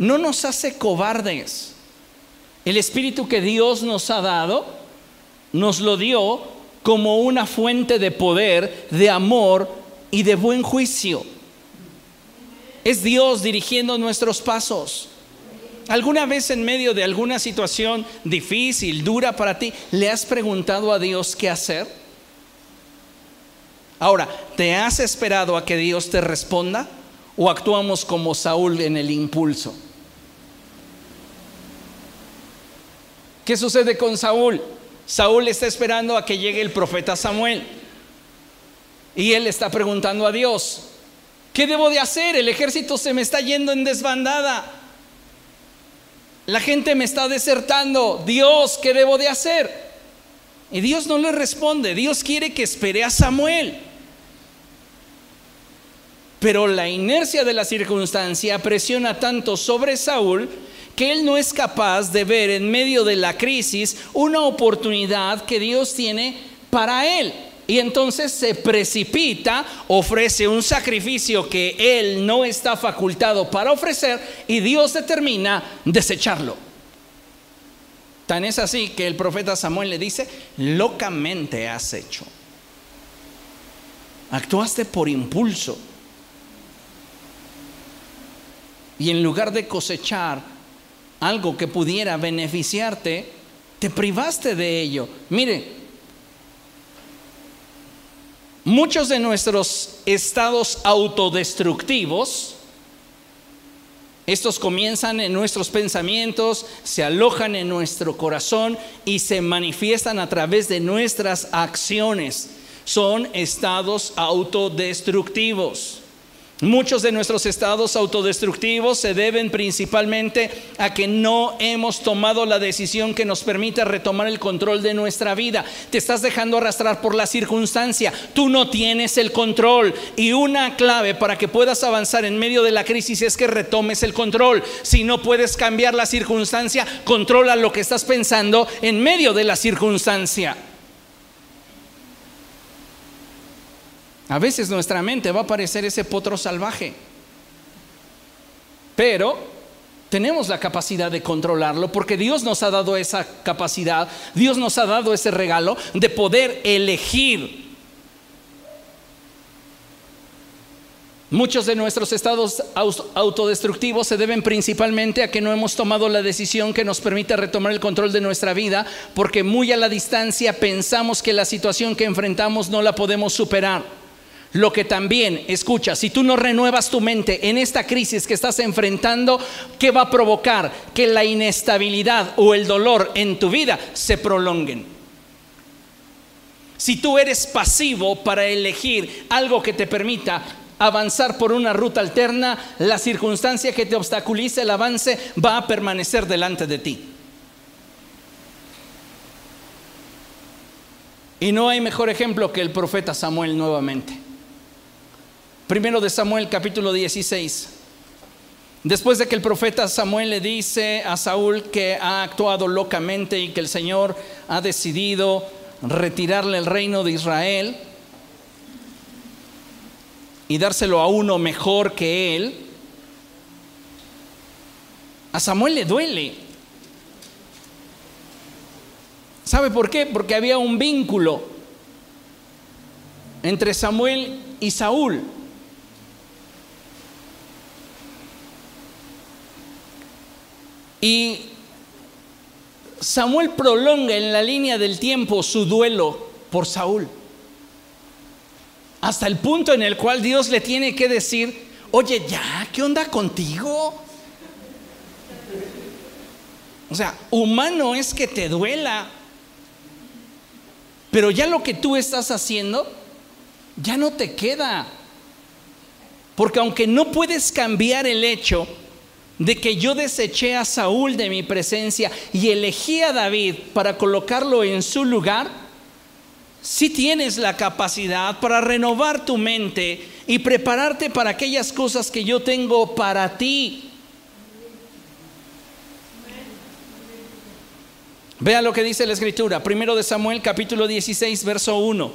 no nos hace cobardes. El espíritu que Dios nos ha dado nos lo dio como una fuente de poder, de amor y de buen juicio. Es Dios dirigiendo nuestros pasos. ¿Alguna vez en medio de alguna situación difícil, dura para ti, le has preguntado a Dios qué hacer? Ahora, ¿te has esperado a que Dios te responda o actuamos como Saúl en el impulso? ¿Qué sucede con Saúl? Saúl está esperando a que llegue el profeta Samuel. Y él está preguntando a Dios, ¿Qué debo de hacer? El ejército se me está yendo en desbandada. La gente me está desertando. Dios, ¿qué debo de hacer? Y Dios no le responde. Dios quiere que espere a Samuel. Pero la inercia de la circunstancia presiona tanto sobre Saúl que él no es capaz de ver en medio de la crisis una oportunidad que Dios tiene para él y entonces se precipita, ofrece un sacrificio que él no está facultado para ofrecer y Dios determina desecharlo. Tan es así que el profeta Samuel le dice, locamente has hecho. Actuaste por impulso. Y en lugar de cosechar algo que pudiera beneficiarte, te privaste de ello. Mire, Muchos de nuestros estados autodestructivos, estos comienzan en nuestros pensamientos, se alojan en nuestro corazón y se manifiestan a través de nuestras acciones. Son estados autodestructivos. Muchos de nuestros estados autodestructivos se deben principalmente a que no hemos tomado la decisión que nos permite retomar el control de nuestra vida. Te estás dejando arrastrar por la circunstancia. Tú no tienes el control. Y una clave para que puedas avanzar en medio de la crisis es que retomes el control. Si no puedes cambiar la circunstancia, controla lo que estás pensando en medio de la circunstancia. A veces nuestra mente va a parecer ese potro salvaje, pero tenemos la capacidad de controlarlo porque Dios nos ha dado esa capacidad, Dios nos ha dado ese regalo de poder elegir. Muchos de nuestros estados autodestructivos se deben principalmente a que no hemos tomado la decisión que nos permita retomar el control de nuestra vida, porque muy a la distancia pensamos que la situación que enfrentamos no la podemos superar. Lo que también, escucha, si tú no renuevas tu mente en esta crisis que estás enfrentando, ¿qué va a provocar? Que la inestabilidad o el dolor en tu vida se prolonguen. Si tú eres pasivo para elegir algo que te permita avanzar por una ruta alterna, la circunstancia que te obstaculice el avance va a permanecer delante de ti. Y no hay mejor ejemplo que el profeta Samuel nuevamente. Primero de Samuel capítulo 16. Después de que el profeta Samuel le dice a Saúl que ha actuado locamente y que el Señor ha decidido retirarle el reino de Israel, y dárselo a uno mejor que él, a Samuel le duele. ¿Sabe por qué? Porque había un vínculo entre Samuel y Saúl. Y Samuel prolonga en la línea del tiempo su duelo por Saúl. Hasta el punto en el cual Dios le tiene que decir, oye, ya, ¿qué onda contigo? O sea, humano es que te duela, pero ya lo que tú estás haciendo, ya no te queda. Porque aunque no puedes cambiar el hecho de que yo deseché a Saúl de mi presencia y elegí a David para colocarlo en su lugar, si tienes la capacidad para renovar tu mente y prepararte para aquellas cosas que yo tengo para ti. Vea lo que dice la escritura, primero de Samuel capítulo 16, verso 1.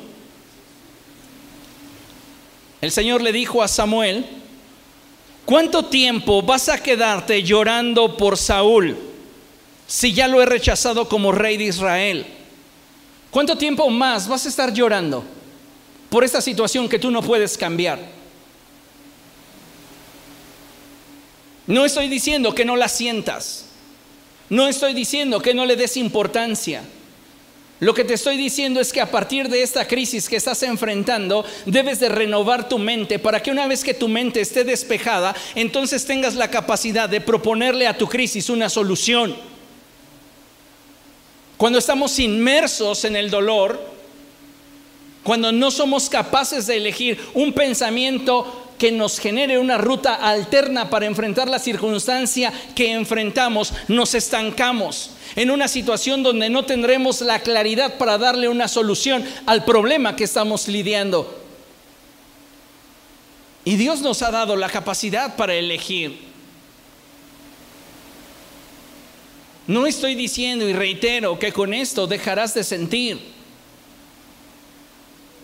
El Señor le dijo a Samuel, ¿cuánto tiempo vas a quedarte llorando por Saúl si ya lo he rechazado como rey de Israel? ¿Cuánto tiempo más vas a estar llorando por esta situación que tú no puedes cambiar? No estoy diciendo que no la sientas. No estoy diciendo que no le des importancia. Lo que te estoy diciendo es que a partir de esta crisis que estás enfrentando, debes de renovar tu mente para que una vez que tu mente esté despejada, entonces tengas la capacidad de proponerle a tu crisis una solución. Cuando estamos inmersos en el dolor, cuando no somos capaces de elegir un pensamiento que nos genere una ruta alterna para enfrentar la circunstancia que enfrentamos, nos estancamos en una situación donde no tendremos la claridad para darle una solución al problema que estamos lidiando. Y Dios nos ha dado la capacidad para elegir. No estoy diciendo y reitero que con esto dejarás de sentir.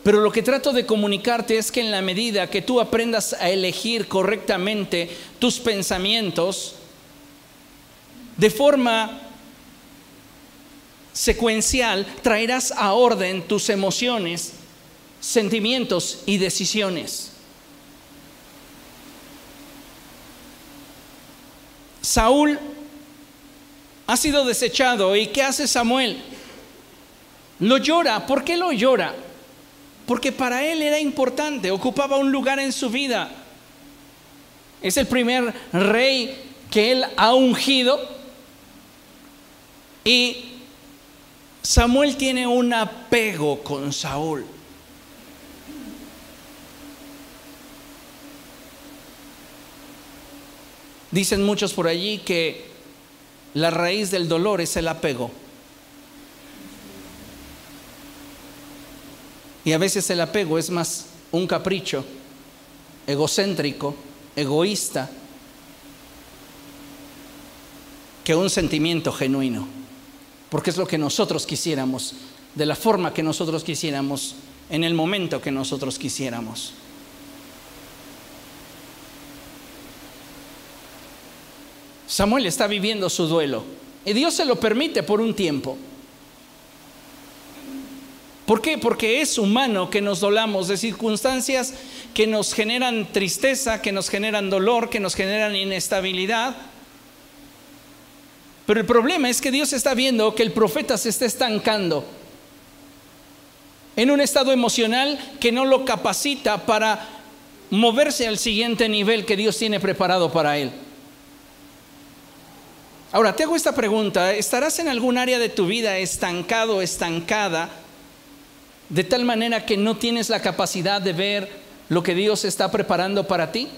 Pero lo que trato de comunicarte es que en la medida que tú aprendas a elegir correctamente tus pensamientos, de forma secuencial, traerás a orden tus emociones, sentimientos y decisiones. Saúl ha sido desechado. ¿Y qué hace Samuel? Lo llora. ¿Por qué lo llora? Porque para él era importante, ocupaba un lugar en su vida. Es el primer rey que él ha ungido. Y Samuel tiene un apego con Saúl. Dicen muchos por allí que la raíz del dolor es el apego. Y a veces el apego es más un capricho egocéntrico, egoísta, que un sentimiento genuino. Porque es lo que nosotros quisiéramos, de la forma que nosotros quisiéramos, en el momento que nosotros quisiéramos. Samuel está viviendo su duelo y Dios se lo permite por un tiempo. ¿Por qué? Porque es humano que nos dolamos de circunstancias que nos generan tristeza, que nos generan dolor, que nos generan inestabilidad. Pero el problema es que Dios está viendo que el profeta se está estancando en un estado emocional que no lo capacita para moverse al siguiente nivel que Dios tiene preparado para él. Ahora, te hago esta pregunta, ¿estarás en algún área de tu vida estancado, estancada, de tal manera que no tienes la capacidad de ver lo que Dios está preparando para ti?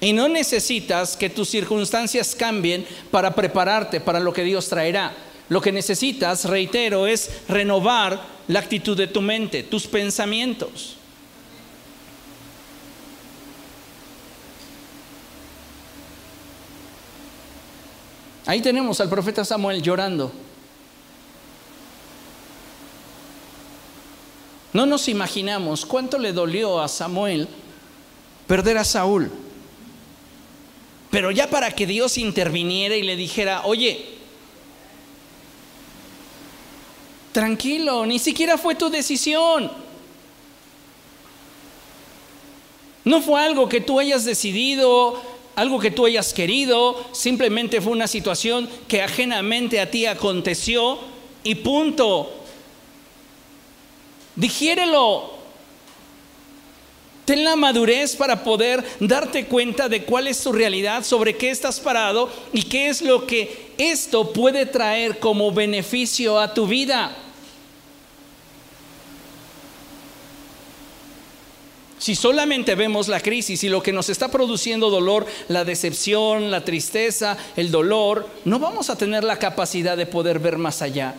Y no necesitas que tus circunstancias cambien para prepararte para lo que Dios traerá. Lo que necesitas, reitero, es renovar la actitud de tu mente, tus pensamientos. Ahí tenemos al profeta Samuel llorando. No nos imaginamos cuánto le dolió a Samuel perder a Saúl. Pero ya para que Dios interviniera y le dijera, oye, tranquilo, ni siquiera fue tu decisión. No fue algo que tú hayas decidido, algo que tú hayas querido, simplemente fue una situación que ajenamente a ti aconteció y punto. Digiérelo. Ten la madurez para poder darte cuenta de cuál es tu realidad, sobre qué estás parado y qué es lo que esto puede traer como beneficio a tu vida. Si solamente vemos la crisis y lo que nos está produciendo dolor, la decepción, la tristeza, el dolor, no vamos a tener la capacidad de poder ver más allá.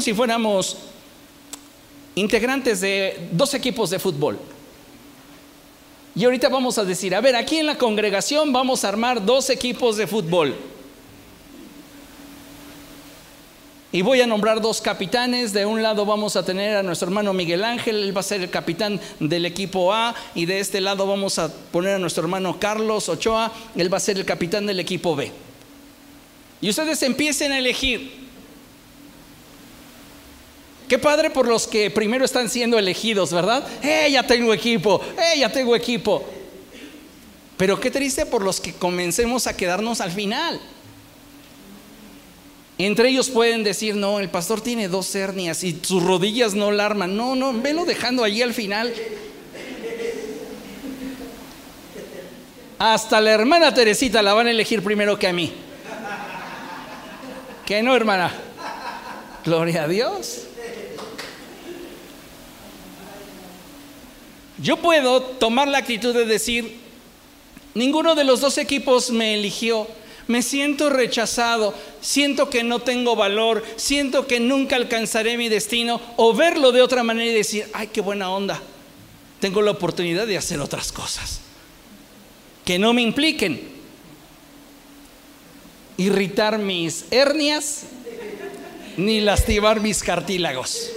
Si fuéramos integrantes de dos equipos de fútbol. Y ahorita vamos a decir, a ver, aquí en la congregación vamos a armar dos equipos de fútbol. Y voy a nombrar dos capitanes. De un lado vamos a tener a nuestro hermano Miguel Ángel, él va a ser el capitán del equipo A. Y de este lado vamos a poner a nuestro hermano Carlos Ochoa, él va a ser el capitán del equipo B. Y ustedes empiecen a elegir. Qué padre por los que primero están siendo elegidos, ¿verdad? ¡Eh, ya tengo equipo! ¡Eh, ya tengo equipo! Pero qué triste por los que comencemos a quedarnos al final. Entre ellos pueden decir, no, el pastor tiene dos hernias y sus rodillas no la arman. No, no, velo dejando allí al final. Hasta la hermana Teresita la van a elegir primero que a mí. Que no, hermana. Gloria a Dios. Yo puedo tomar la actitud de decir, ninguno de los dos equipos me eligió, me siento rechazado, siento que no tengo valor, siento que nunca alcanzaré mi destino, o verlo de otra manera y decir, ay, qué buena onda, tengo la oportunidad de hacer otras cosas que no me impliquen irritar mis hernias ni lastimar mis cartílagos.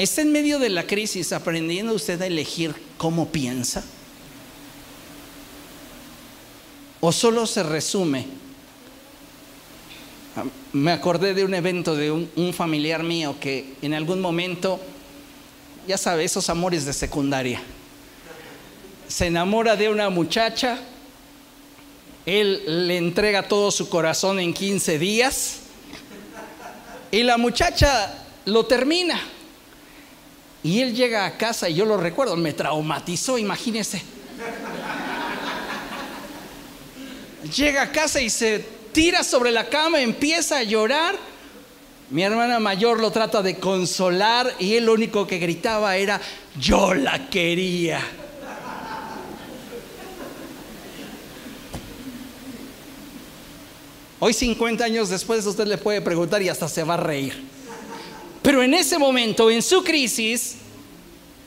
¿Está en medio de la crisis aprendiendo usted a elegir cómo piensa? ¿O solo se resume? Ah, me acordé de un evento de un, familiar mío que en algún momento, ya sabe, esos amores de secundaria, se enamora de una muchacha, él le entrega todo su corazón en 15 días y la muchacha lo termina. Y él llega a casa y yo lo recuerdo, me traumatizó, imagínese. Llega a casa y se tira sobre la cama, empieza a llorar. Mi hermana mayor lo trata de consolar y él lo único que gritaba era, yo la quería. Hoy 50 años después usted le puede preguntar y hasta se va a reír. Pero en ese momento, en su crisis,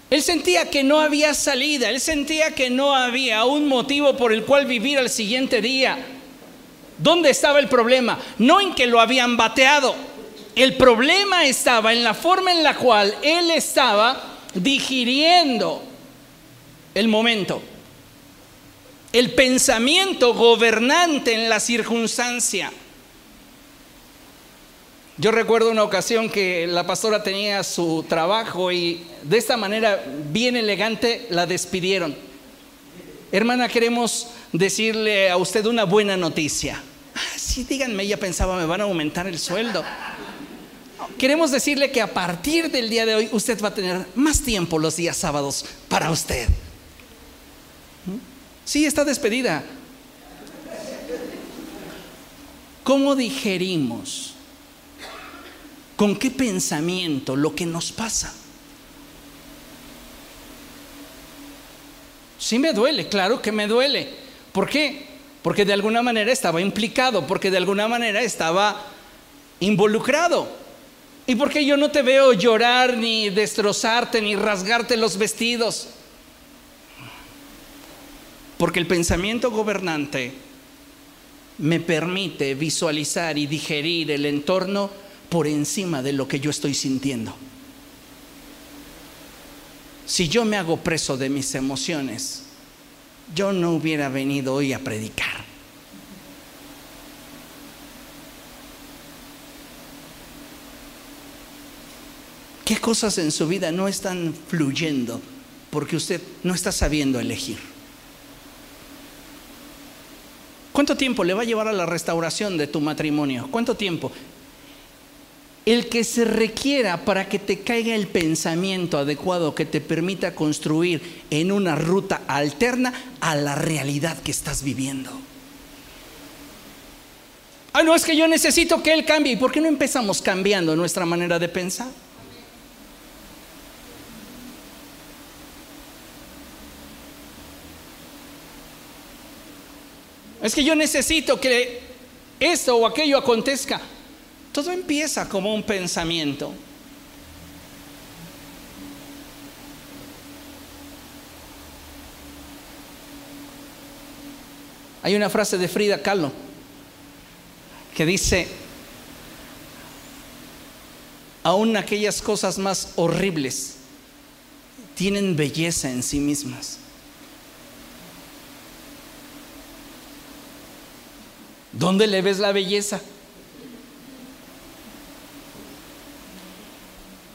él sentía que no había salida, él sentía que no había un motivo por el cual vivir al siguiente día. ¿Dónde estaba el problema? No en que lo habían bateado, El problema estaba en la forma en la cual él estaba digiriendo el momento. El pensamiento gobernante en la circunstancia. Yo recuerdo una ocasión que la pastora tenía su trabajo y de esta manera bien elegante la despidieron. Hermana, queremos decirle a usted una buena noticia. Ah, sí, díganme, ella pensaba, me van a aumentar el sueldo. Queremos decirle que a partir del día de hoy usted va a tener más tiempo los días sábados para usted. ¿Mm? Sí, está despedida. ¿Cómo digerimos ¿Con qué pensamiento lo que nos pasa? Sí me duele, claro que me duele. ¿Por qué? Porque de alguna manera estaba implicado, porque de alguna manera estaba involucrado. Y porque yo no te veo llorar, ni destrozarte, ni rasgarte los vestidos. Porque el pensamiento gobernante me permite visualizar y digerir el entorno por encima de lo que yo estoy sintiendo. Si yo me hago preso de mis emociones, yo no hubiera venido hoy a predicar. ¿Qué cosas en su vida no están fluyendo porque usted no está sabiendo elegir? ¿Cuánto tiempo le va a llevar a la restauración de tu matrimonio? ¿Cuánto tiempo? El que se requiera para que te caiga el pensamiento adecuado que te permita construir en una ruta alterna a la realidad que estás viviendo. Ah, no, es que yo necesito que Él cambie. ¿Y por qué no empezamos cambiando nuestra manera de pensar? Es que yo necesito que esto o aquello acontezca. Todo empieza como un pensamiento. Hay una frase de Frida Kahlo que dice, aún aquellas cosas más horribles tienen belleza en sí mismas. ¿Dónde le ves la belleza?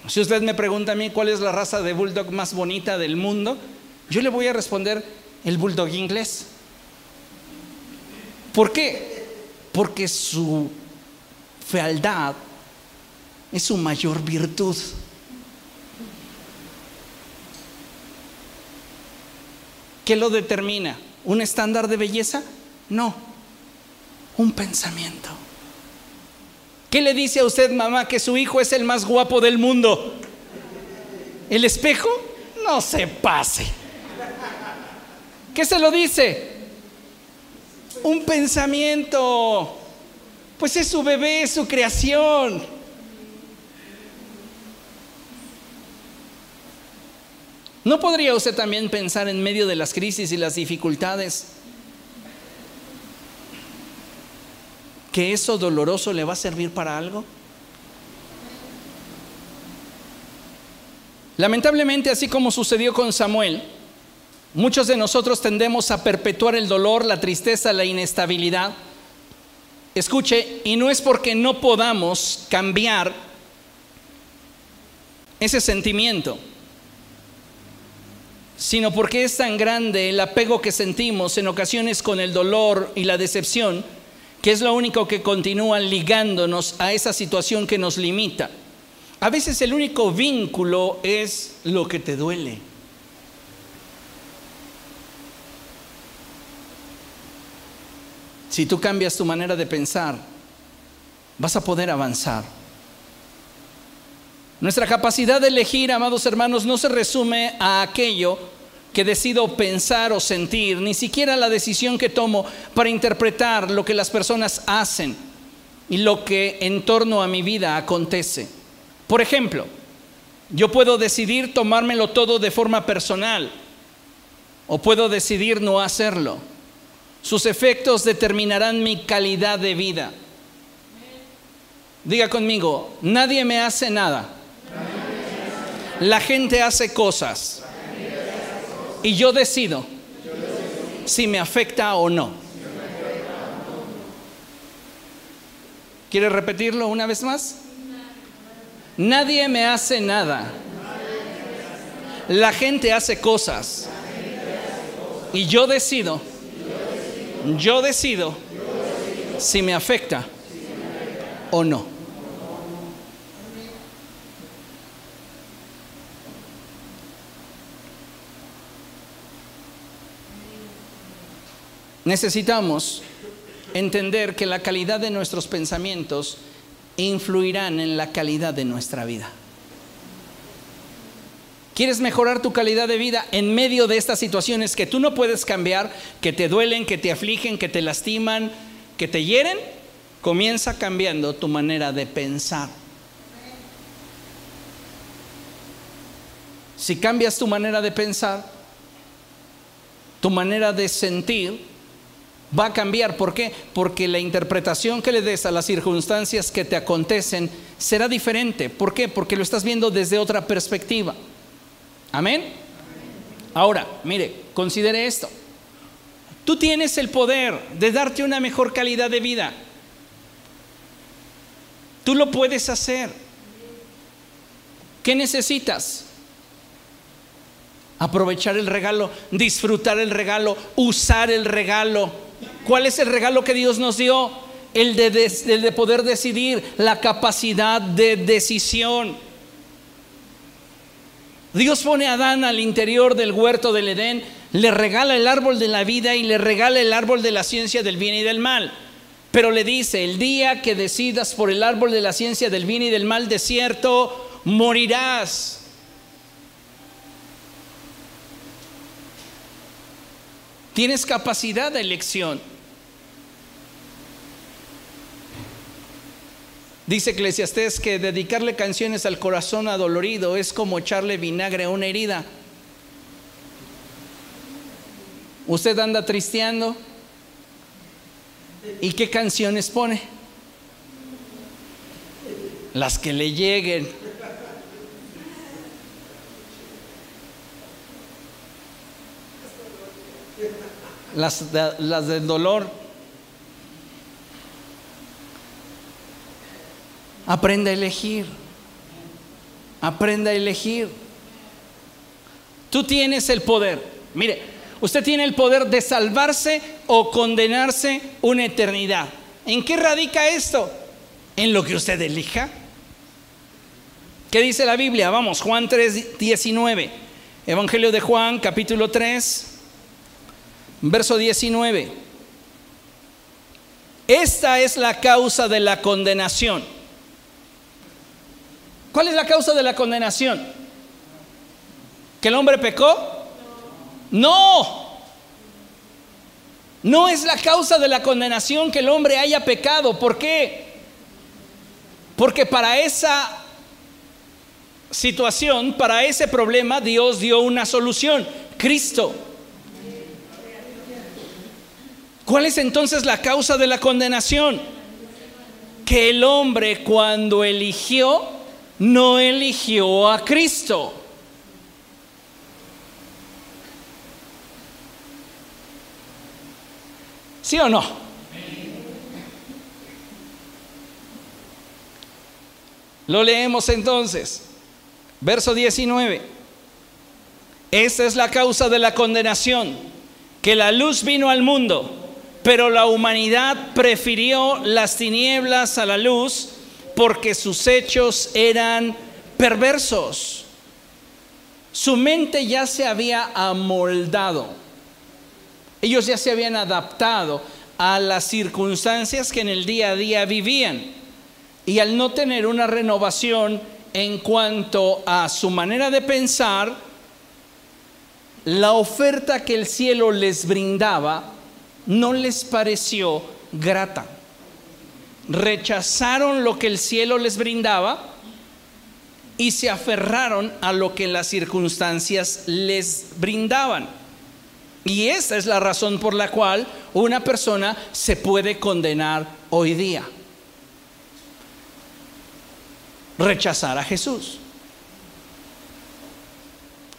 Si usted me pregunta a mí cuál es la raza de bulldog más bonita del mundo, yo le voy a responder el bulldog inglés. ¿Por qué? Porque su fealdad es su mayor virtud. ¿Qué lo determina? ¿Un estándar de belleza? No, un pensamiento. ¿Qué le dice a usted, mamá, que su hijo es el más guapo del mundo? ¿El espejo? No se pase. ¿Qué se lo dice? Un pensamiento. Pues es su bebé, es su creación. ¿No podría usted también pensar en medio de las crisis y las dificultades? Que eso doloroso le va a servir para algo? Lamentablemente, así como sucedió con Samuel, muchos de nosotros tendemos a perpetuar el dolor, la tristeza, la inestabilidad. Escuche, y no es porque no podamos cambiar ese sentimiento, sino porque es tan grande el apego que sentimos en ocasiones con el dolor y la decepción que es lo único que continúa ligándonos a esa situación que nos limita. A veces el único vínculo es lo que te duele. Si tú cambias tu manera de pensar, vas a poder avanzar. Nuestra capacidad de elegir, amados hermanos, no se resume a aquello que decido pensar o sentir, ni siquiera la decisión que tomo para interpretar lo que las personas hacen y lo que en torno a mi vida acontece. Por ejemplo, yo puedo decidir tomármelo todo de forma personal o puedo decidir no hacerlo. Sus efectos determinarán mi calidad de vida. Diga conmigo, nadie me hace nada. La gente hace cosas. Y yo decido si me afecta o no. ¿Quiere repetirlo una vez más? Nadie me hace nada. La gente hace cosas. Y yo decido, yo decido si me afecta o no. Necesitamos entender que la calidad de nuestros pensamientos influirán en la calidad de nuestra vida. ¿Quieres mejorar tu calidad de vida en medio de estas situaciones que tú no puedes cambiar, que te duelen, que te afligen, que te lastiman, que te hieren? Comienza cambiando tu manera de pensar. Si cambias tu manera de pensar, tu manera de sentir va a cambiar. ¿Por qué? Porque la interpretación que le des a las circunstancias que te acontecen será diferente. ¿Por qué? Porque lo estás viendo desde otra perspectiva. Amén. Ahora, mire, considere esto. Tú tienes el poder de darte una mejor calidad de vida. Tú lo puedes hacer. ¿Qué necesitas? Aprovechar el regalo, disfrutar el regalo, usar el regalo. ¿Cuál es el regalo que Dios nos dio? El de, poder decidir, la capacidad de decisión. Dios pone a Adán al interior del huerto del Edén, le regala el árbol de la vida y le regala el árbol de la ciencia del bien y del mal. Pero le dice, el día que decidas por el árbol de la ciencia del bien y del mal, de cierto, morirás. Tienes capacidad de elección. Dice Eclesiastés que dedicarle canciones al corazón adolorido es como echarle vinagre a una herida. Usted anda tristeando. ¿Y qué canciones pone? Las que le lleguen. Las, las del dolor. Aprenda a elegir. Aprenda a elegir. Tú tienes el poder. Mire, usted tiene el poder de salvarse o condenarse una eternidad. ¿En qué radica esto? En lo que usted elija. ¿Qué dice la Biblia? Vamos, Juan 3, 19. Evangelio de Juan, capítulo 3, verso 19. Esta es la causa de la condenación ¿Cuál es la causa de la condenación? ¿Que el hombre pecó? No. No es la causa de la condenación que el hombre haya pecado. ¿Por qué? Porque para esa situación, para ese problema, Dios dio una solución. Cristo. ¿Cuál es entonces la causa de la condenación? Que el hombre cuando eligió no eligió a Cristo. ¿Sí o no? Lo leemos entonces. Verso 19. Esta es la causa de la condenación, que la luz vino al mundo, pero la humanidad prefirió las tinieblas a la luz porque sus hechos eran perversos. Su mente ya se había amoldado. Ellos ya se habían adaptado a las circunstancias que en el día a día vivían. Y al no tener una renovación en cuanto a su manera de pensar, la oferta que el cielo les brindaba no les pareció grata rechazaron lo que el cielo les brindaba y se aferraron a lo que las circunstancias les brindaban. Y esa es la razón por la cual una persona se puede condenar hoy día. rechazar a Jesús.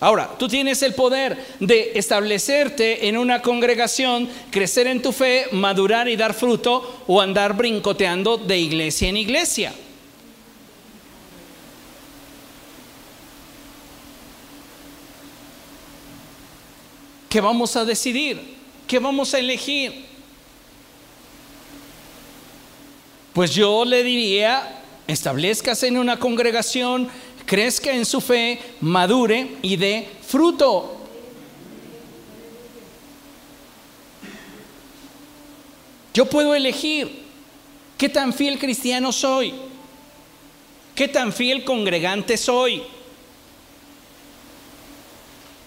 Ahora, tú tienes el poder de establecerte en una congregación, crecer en tu fe, madurar y dar fruto o andar brincoteando de iglesia en iglesia. ¿Qué vamos a decidir? ¿Qué vamos a elegir? Pues yo le diría, establezcase en una congregación, crezca en su fe, madure y dé fruto. Yo puedo elegir qué tan fiel cristiano soy, qué tan fiel congregante soy.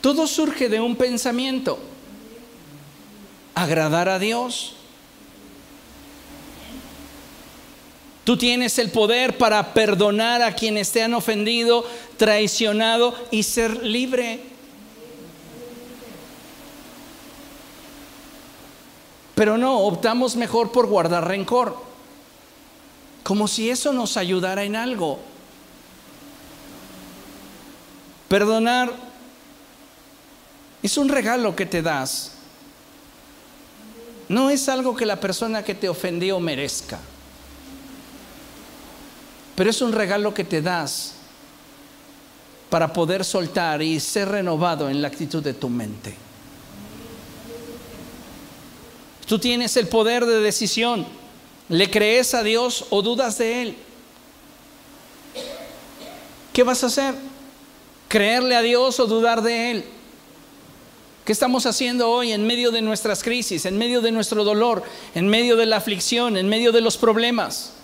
Todo surge de un pensamiento. Agradar a Dios. Tú tienes el poder para perdonar a quienes te han ofendido, traicionado y ser libre. Pero no, optamos mejor por guardar rencor, como si eso nos ayudara en algo. Perdonar es un regalo que te das. No es algo que la persona que te ofendió merezca pero es un regalo que te das para poder soltar y ser renovado en la actitud de tu mente. Tú tienes el poder de decisión. ¿Le crees a Dios o dudas de Él? ¿Qué vas a hacer? ¿Creerle a Dios o dudar de Él? ¿Qué estamos haciendo hoy en medio de nuestras crisis, en medio de nuestro dolor, en medio de la aflicción, en medio de los problemas?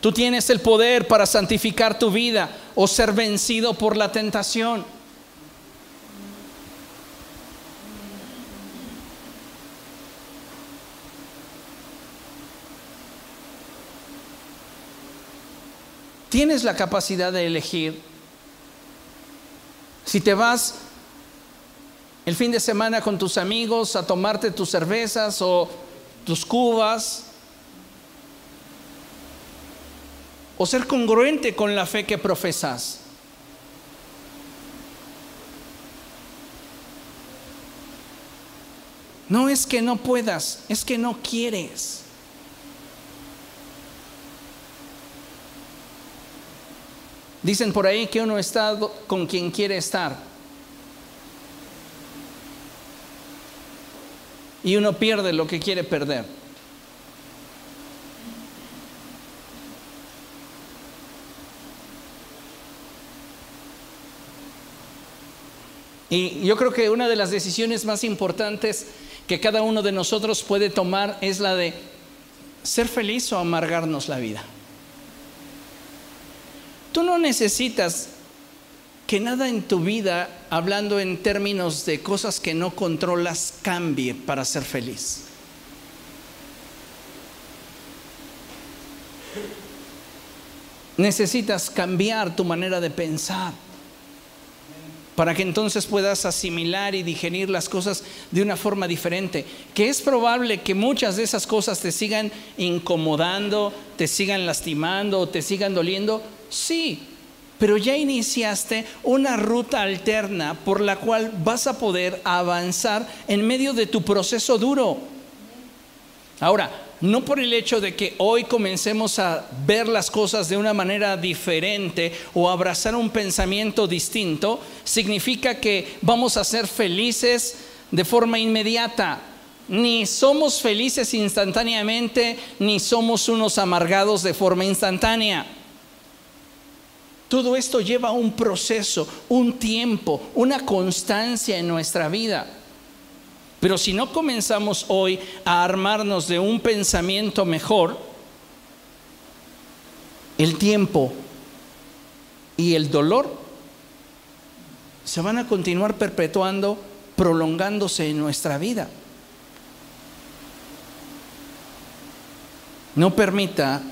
Tú tienes el poder para santificar tu vida o ser vencido por la tentación. Tienes la capacidad de elegir. Si te vas el fin de semana con tus amigos a tomarte tus cervezas o tus cubas, o ser congruente con la fe que profesas. No es que no puedas, es que no quieres. Dicen por ahí que uno está con quien quiere estar. Y uno pierde lo que quiere perder. Y yo creo que una de las decisiones más importantes que cada uno de nosotros puede tomar es la de ser feliz o amargarnos la vida. Tú no necesitas que nada en tu vida, hablando en términos de cosas que no controlas, cambie para ser feliz. Necesitas cambiar tu manera de pensar para que entonces puedas asimilar y digerir las cosas de una forma diferente. Que es probable que muchas de esas cosas te sigan incomodando, te sigan lastimando, te sigan doliendo. Sí, pero ya iniciaste una ruta alterna por la cual vas a poder avanzar en medio de tu proceso duro. Ahora, no por el hecho de que hoy comencemos a ver las cosas de una manera diferente o abrazar un pensamiento distinto, significa que vamos a ser felices de forma inmediata. Ni somos felices instantáneamente, ni somos unos amargados de forma instantánea. Todo esto lleva un proceso, un tiempo, una constancia en nuestra vida. Pero si no comenzamos hoy a armarnos de un pensamiento mejor, el tiempo y el dolor se van a continuar perpetuando, prolongándose en nuestra vida. No permita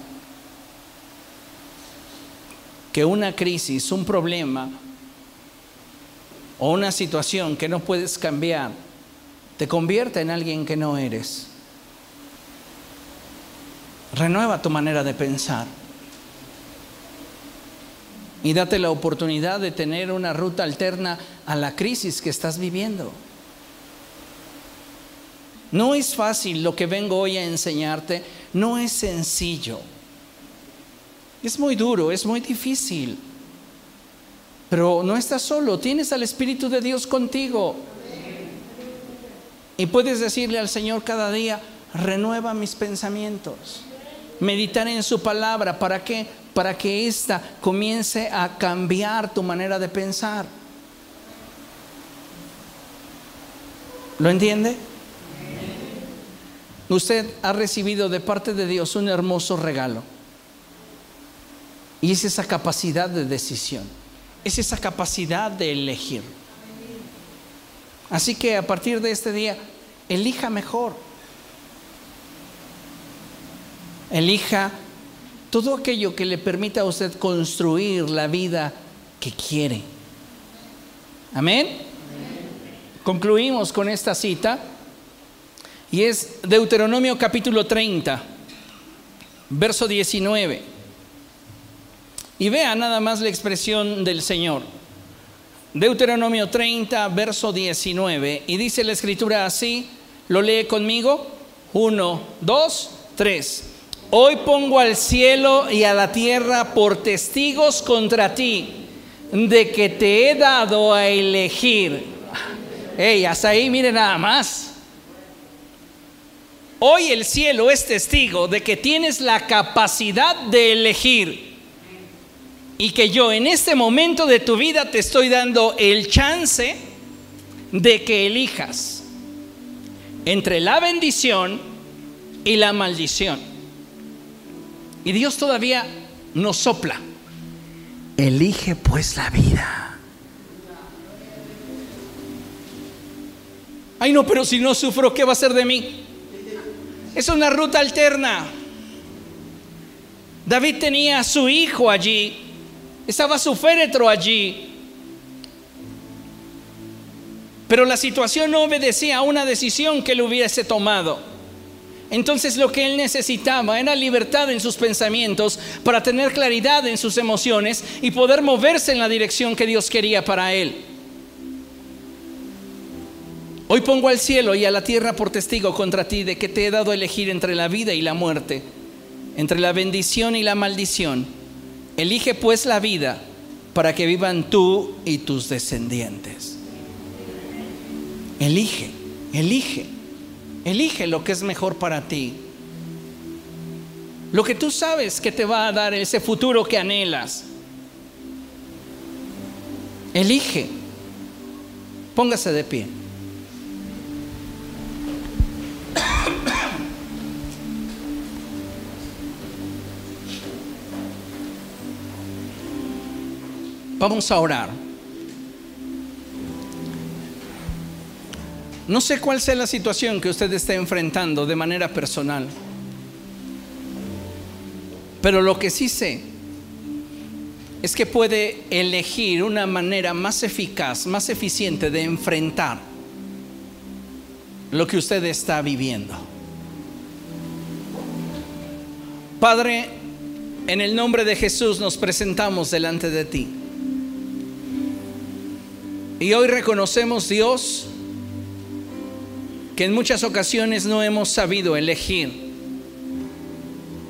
que una crisis, un problema o una situación que no puedes cambiar te convierte en alguien que no eres. Renueva tu manera de pensar. y date la oportunidad de tener una ruta alterna a la crisis que estás viviendo. No es fácil lo que vengo hoy a enseñarte, no es sencillo. Es muy duro, es muy difícil. Pero no estás solo, tienes al Espíritu de Dios contigo. Y puedes decirle al Señor cada día, renueva mis pensamientos. Meditar en su palabra, ¿para qué? Para que ésta comience a cambiar tu manera de pensar. ¿Lo entiende? Usted ha recibido de parte de Dios un hermoso regalo. Y es esa capacidad de decisión, es esa capacidad de elegir. Así que a partir de este día, elija mejor. Elija todo aquello que le permita a usted construir la vida que quiere. Amén. Concluimos con esta cita y es Deuteronomio capítulo 30, verso 19. Y vea nada más la expresión del Señor. Deuteronomio 30, verso 19. Y dice la escritura así, lo lee conmigo. Uno, dos, tres. Hoy pongo al cielo y a la tierra por testigos contra ti, de que te he dado a elegir. Ey, hasta ahí, mire nada más. Hoy el cielo es testigo de que tienes la capacidad de elegir y que yo en este momento de tu vida te estoy dando el chance de que elijas entre la bendición y la maldición. Y Dios todavía nos sopla. Elige pues la vida. Ay no, pero si no sufro, ¿qué va a ser de mí? Es una ruta alterna. David tenía a su hijo allí, estaba su féretro allí, pero la situación no obedecía a una decisión que él hubiese tomado. Entonces lo que él necesitaba era libertad en sus pensamientos para tener claridad en sus emociones y poder moverse en la dirección que Dios quería para él. Hoy pongo al cielo y a la tierra por testigo contra ti de que te he dado a elegir entre la vida y la muerte, entre la bendición y la maldición. Elige pues la vida para que vivan tú y tus descendientes. Elige, elige, elige lo que es mejor para ti. Lo que tú sabes que te va a dar ese futuro que anhelas. Elige. Póngase de pie. Vamos a orar. No sé cuál sea la situación que usted está enfrentando de manera personal, pero lo que sí sé es que puede elegir una manera más eficaz, más eficiente de enfrentar lo que usted está viviendo. Padre, en el nombre de Jesús nos presentamos delante de ti. Y hoy reconocemos, Dios, que en muchas ocasiones no hemos sabido elegir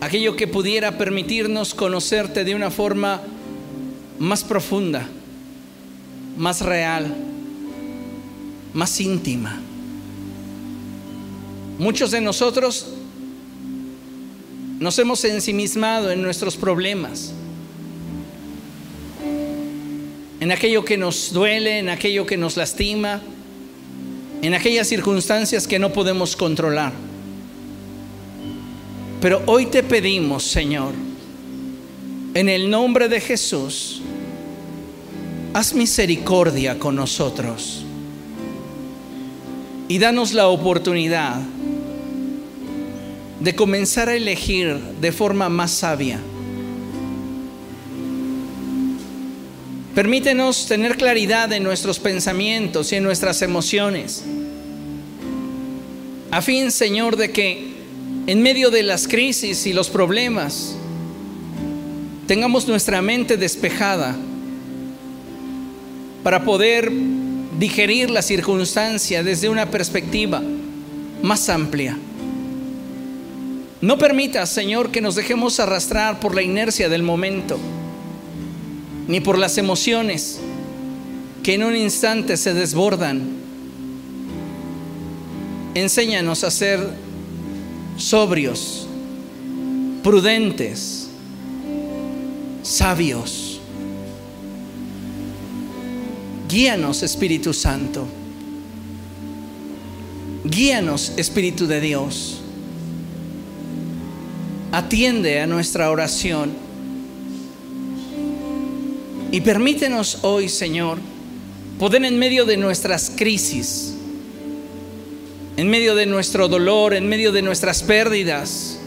aquello que pudiera permitirnos conocerte de una forma más profunda, más real, más íntima. Muchos de nosotros nos hemos ensimismado en nuestros problemas en aquello que nos duele, en aquello que nos lastima, en aquellas circunstancias que no podemos controlar. Pero hoy te pedimos, Señor, en el nombre de Jesús, haz misericordia con nosotros y danos la oportunidad de comenzar a elegir de forma más sabia Permítenos tener claridad en nuestros pensamientos y en nuestras emociones. A fin, Señor, de que en medio de las crisis y los problemas tengamos nuestra mente despejada para poder digerir la circunstancia desde una perspectiva más amplia. No permitas, Señor, que nos dejemos arrastrar por la inercia del momento, ni por las emociones que en un instante se desbordan. Enséñanos a ser sobrios, prudentes, sabios. Guíanos, Espíritu Santo. Guíanos, Espíritu de Dios. Atiende a nuestra oración. Y permítenos hoy, Señor, poder en medio de nuestras crisis, en medio de nuestro dolor, en medio de nuestras pérdidas,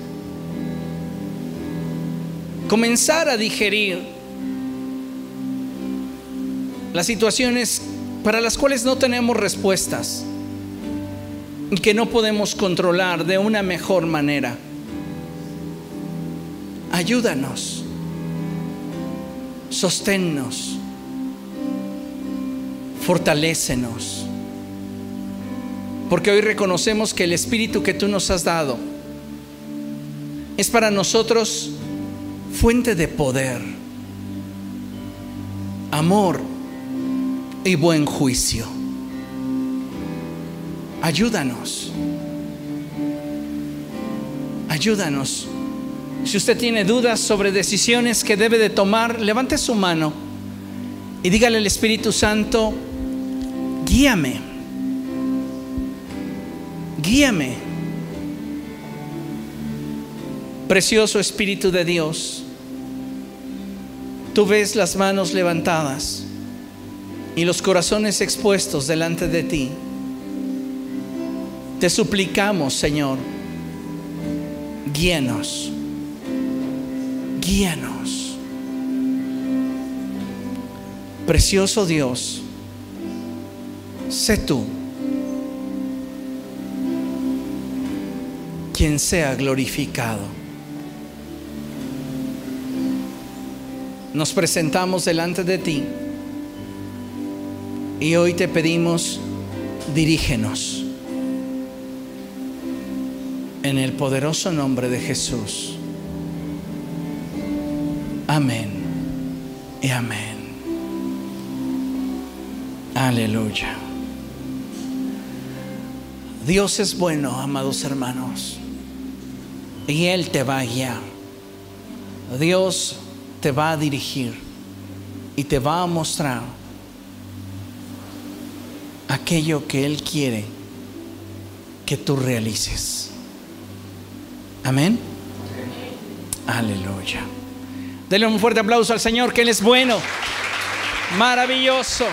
comenzar a digerir las situaciones para las cuales no tenemos respuestas y que no podemos controlar de una mejor manera. Ayúdanos, sosténnos fortalécenos. Porque hoy reconocemos que el Espíritu que tú nos has dado es para nosotros fuente de poder, amor y buen juicio. Ayúdanos. Ayúdanos. Si usted tiene dudas sobre decisiones que debe de tomar, levante su mano y dígale al Espíritu Santo, guíame, guíame. Precioso Espíritu de Dios, tú ves las manos levantadas y los corazones expuestos delante de ti. Te suplicamos, Señor, guíanos, guíanos. Precioso Dios, sé tú quien sea glorificado. Nos presentamos delante de ti y hoy te pedimos, dirígenos en el poderoso nombre de Jesús. Amén y amén. Aleluya. Dios es bueno, amados hermanos, y Él te va a guiar. Dios te va a dirigir y te va a mostrar aquello que Él quiere que tú realices. Amén. Aleluya. Denle un fuerte aplauso al Señor, que Él es bueno, maravilloso.